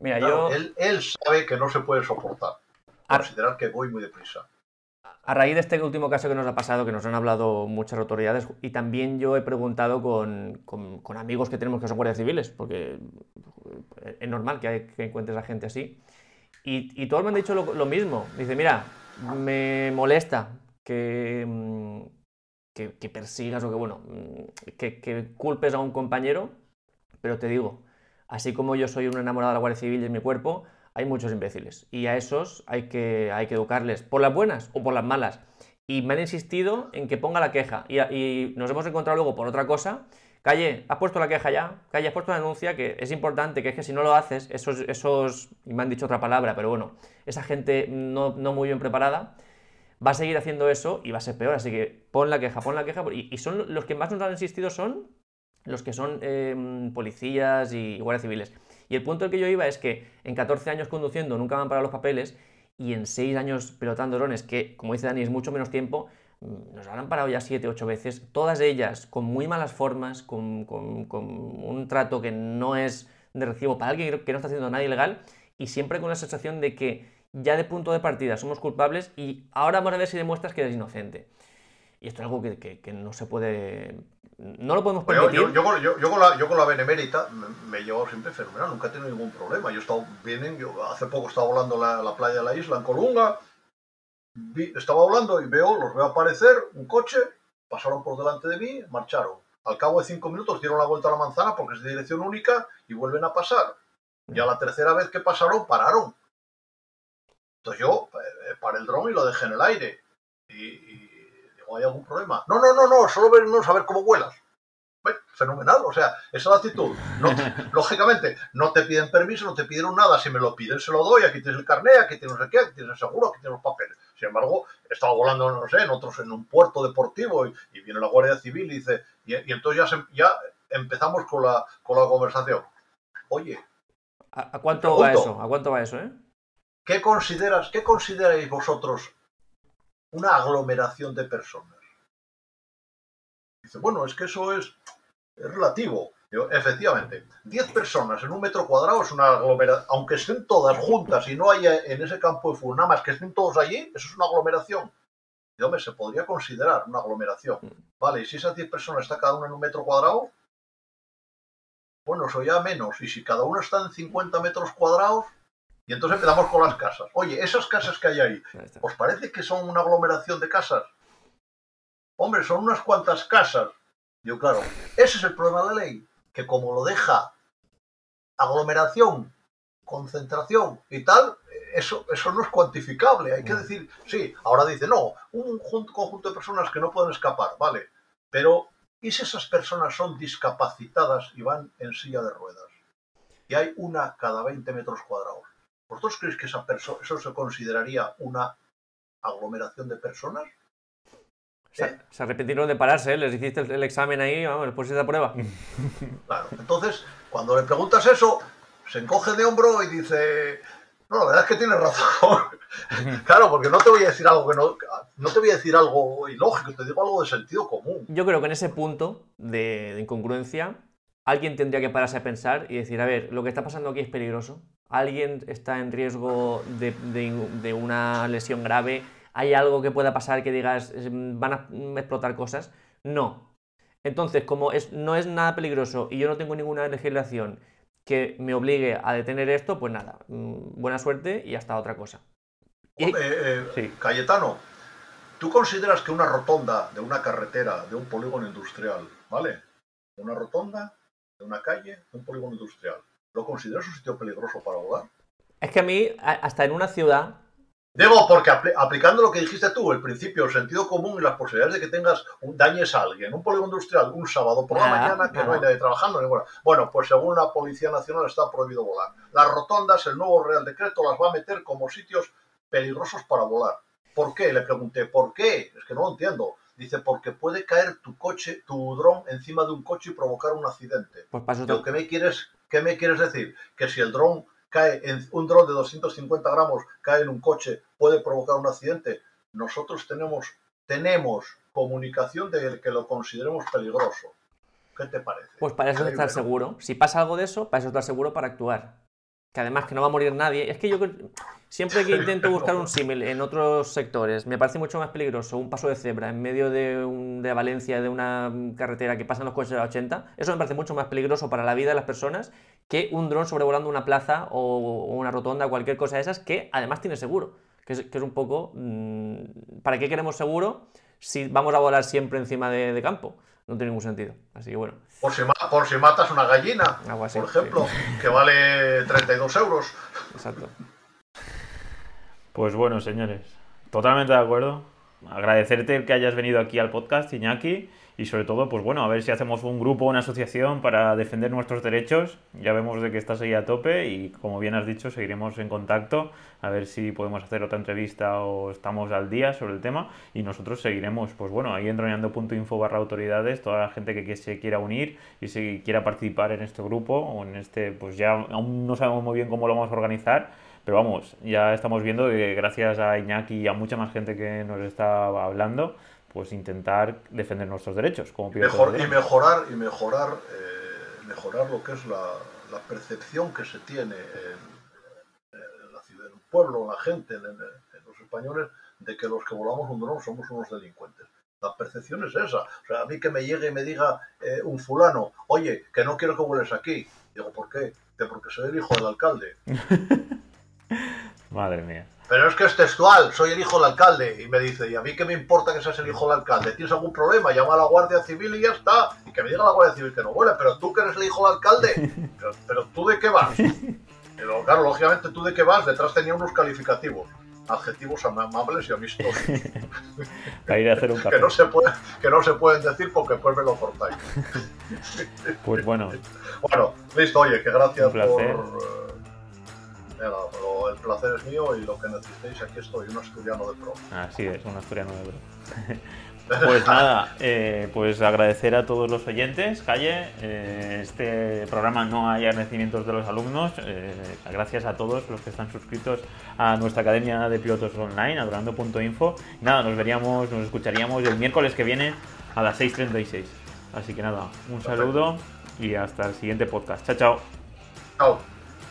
Mira, yo... él, sabe que no se puede soportar. Considerar que voy muy deprisa. A raíz de este último caso que nos ha pasado, que nos han hablado muchas autoridades, y también yo he preguntado con, amigos que tenemos que son guardias civiles, porque es normal que, encuentres a gente así, y, todos me han dicho lo, lo mismo. Dice, mira, me molesta mm, que, que, persigas o que, bueno, mm, que, culpes a un compañero, pero te digo, así como yo soy un enamorado de la Guardia Civil y de mi cuerpo, hay muchos imbéciles. Y a esos hay que, hay que educarles, por las buenas o por las malas. Y me han insistido en que ponga la queja. Y, nos hemos encontrado luego por otra cosa. Calle, has puesto la queja ya. Calle, has puesto la denuncia, que es importante, que es que si no lo haces, esos, esos, y me han dicho otra palabra, pero bueno, esa gente no, muy bien preparada, va a seguir haciendo eso y va a ser peor. Así que pon la queja, pon la queja. Y, son los que más nos han insistido son los que son em, policías y guardias civiles. Y el punto al que yo iba es que en 14 años conduciendo nunca me han parado los papeles y en 6 años pelotando drones, que como dice Dani es mucho menos tiempo, nos han parado ya 7, 8 veces, todas ellas con muy malas formas, con, con, un trato que no es de recibo para alguien que no está haciendo nada ilegal y siempre con la sensación de que ya de punto de partida somos culpables y ahora vamos a ver si demuestras que eres inocente. Y esto es algo que, no se puede. No lo podemos permitir. Yo, yo, con, la, yo, con, la, Benemérita me, he llevado siempre fenomenal, nunca he tenido ningún problema. Yo he estado, vienen, yo hace poco estaba volando la, la playa de la isla, en Colunga, estaba volando y veo, los veo aparecer, un coche, pasaron por delante de mí, marcharon. Al cabo de cinco minutos dieron la vuelta a la manzana porque es de dirección única y vuelven a pasar. Y a la tercera vez que pasaron, pararon. Entonces yo eh, paré el dron y lo dejé en el aire. Y, digo, ¿hay algún problema? No, no, no, no, solo venimos a ver cómo vuelas. fenomenal, o sea, esa es la actitud. *laughs* lógicamente, no te piden permiso, no te pidieron nada. Si me lo piden, se lo doy. Aquí tienes el carnet, aquí tienes no sé qué, aquí tienes el seguro, aquí tienes los papeles. Sin embargo, estaba volando, no sé, en otros, en un puerto deportivo y, viene la Guardia Civil y dice, y, entonces ya, ya empezamos con la, con la conversación. Oye, ¿A, cuánto va eso? ¿A cuánto va eso, eh? ¿Qué consideras, qué consideráis vosotros una aglomeración de personas? Dice, bueno, es que eso es, relativo. Efectivamente, 10 personas en un metro cuadrado es una aglomeración, aunque estén todas juntas y no haya en ese campo de fútbol nada más que estén todos allí, eso es una aglomeración. Y hombre, se podría considerar una aglomeración. Vale, y si esas 10 personas está cada una en un metro cuadrado, bueno, eso ya menos. Y si cada uno está en 50 metros cuadrados, y entonces empezamos con las casas. Oye, esas casas que hay ahí, ¿os parece que son una aglomeración de casas? Hombre, son unas cuantas casas. Yo, claro, ese es el problema de la ley, que como lo deja aglomeración, concentración y tal, eso, eso no es cuantificable. Hay que mm. decir, sí, ahora dice, no, un conjunto de personas que no pueden escapar, vale, pero ¿y si esas personas son discapacitadas y van en silla de ruedas? Y hay una cada 20 metros cuadrados. ¿Vosotros creéis que esa eso se consideraría una aglomeración de personas? Se, se arrepintieron de pararse, ¿eh? les hiciste el, examen ahí, vamos, les pusiste a prueba. *laughs* Claro, entonces, cuando le preguntas eso, se encoge de hombro y dice, no, la verdad es que tienes razón. *laughs* claro, porque no te voy a decir algo que no, no te voy a decir algo ilógico, te digo algo de sentido común. Yo creo que en ese punto de incongruencia, alguien tendría que pararse a pensar y decir, a ver, lo que está pasando aquí es peligroso alguien está en riesgo de, una lesión grave, hay algo que pueda pasar que digas, van a explotar cosas. No. Entonces, como es, no es nada peligroso y yo no tengo ninguna legislación que me obligue a detener esto, pues nada, mm, buena suerte y hasta otra cosa. Eh, Cayetano, ¿tú consideras que una rotonda de una carretera, de un polígono industrial, ¿vale? Una rotonda, de una calle, de un polígono industrial, ¿Lo consideras un sitio peligroso para volar? Es que a mí, hasta en una ciudad. Debo, porque aplicando lo que dijiste tú, el principio, el sentido común y las posibilidades de que tengas un dañes a alguien, un polígono industrial, un sábado por la mañana, que no hay nadie trabajando, ninguna. Bueno, pues según la Policía Nacional está prohibido volar. Las rotondas, el nuevo Real Decreto, las va a meter como sitios peligrosos para volar. ¿Por qué? Le pregunté, ¿por qué? Es que no lo entiendo. Dice, porque puede caer tu coche, tu dron encima de un coche y provocar un accidente. Pues paso que me quieres ¿Qué me quieres decir? Que si el dron cae en un dron de 250 gramos cae en un coche puede provocar un accidente. Nosotros tenemos tenemos comunicación de que lo consideremos peligroso. ¿Qué te parece? Pues para eso estar seguro. Si pasa algo de eso, para eso estar seguro para actuar que además que no va a morir nadie. Es que yo siempre que intento buscar un símil en otros sectores, me parece mucho más peligroso un paso de cebra en medio de, de Valencia, de una carretera que pasan los coches a 80. Eso me parece mucho más peligroso para la vida de las personas que un dron sobrevolando una plaza o, una rotonda, cualquier cosa de esas, que además tiene seguro. Que es, que es un poco... Mm, ¿Para qué queremos seguro si vamos a volar siempre encima de campo? No tiene ningún sentido. Así que bueno. Por si, por si matas una gallina, por ejemplo, que vale 32 euros. Exacto. Pues bueno, señores, totalmente de acuerdo. Agradecerte que hayas venido aquí al podcast, Iñaki y sobre todo, pues bueno, a ver si hacemos un grupo, una asociación para defender nuestros derechos. Ya vemos de que estás ahí a tope y como bien has dicho, seguiremos en contacto a ver si podemos hacer otra entrevista o estamos al día sobre el tema y nosotros seguiremos, pues bueno, ahí en droneando.info barra autoridades, toda la gente que se quiera unir y si quiera participar en este grupo o en este, pues ya aún no sabemos muy bien cómo lo vamos a organizar, pero vamos, ya estamos viendo que gracias a Iñaki y a mucha más gente que nos está hablando, pues intentar defender nuestros derechos como Mejor, y mejorar y mejorar eh, mejorar lo que es la, percepción que se tiene en, la ciudad, en el pueblo, en la gente, en, los españoles, de que los que volamos un dron somos unos delincuentes. La percepción es esa. O sea, a mí que me llegue y me diga eh, un fulano, oye, que no quiero que vueles aquí. Digo, ¿por qué? De porque soy el hijo del alcalde. *laughs* Madre mía. Pero es que es textual, soy el hijo del alcalde. Y me dice, ¿y a mí qué me importa que seas el hijo del alcalde? ¿Tienes algún problema? Llama a la Guardia Civil y ya está. Y que me diga la Guardia Civil que no huele, pero tú que eres el hijo del alcalde. *laughs* Pero, tú de qué vas. Pero, claro, lógicamente tú de qué vas. Detrás tenía unos calificativos. Adjetivos amables y amistosos. *laughs* Para ir a hacer un café. que, no se puede, que no se pueden decir porque después me lo cortáis. *laughs* pues bueno. Bueno, listo, oye, que gracias por eh, el placer es mío y lo que necesitéis, aquí estoy, un asturiano de pro. Así es, un asturiano de pro. *laughs* Pues nada, eh, pues agradecer a todos los oyentes, Calle. Eh, este programa no hay agradecimientos de los alumnos. Eh, gracias a todos los que están suscritos a nuestra academia de pilotos online, adorando.info. Nada, nos veríamos, nos escucharíamos el miércoles que viene a las 6.36. Así que nada, un saludo y hasta el siguiente podcast. Chao, chao. Chao.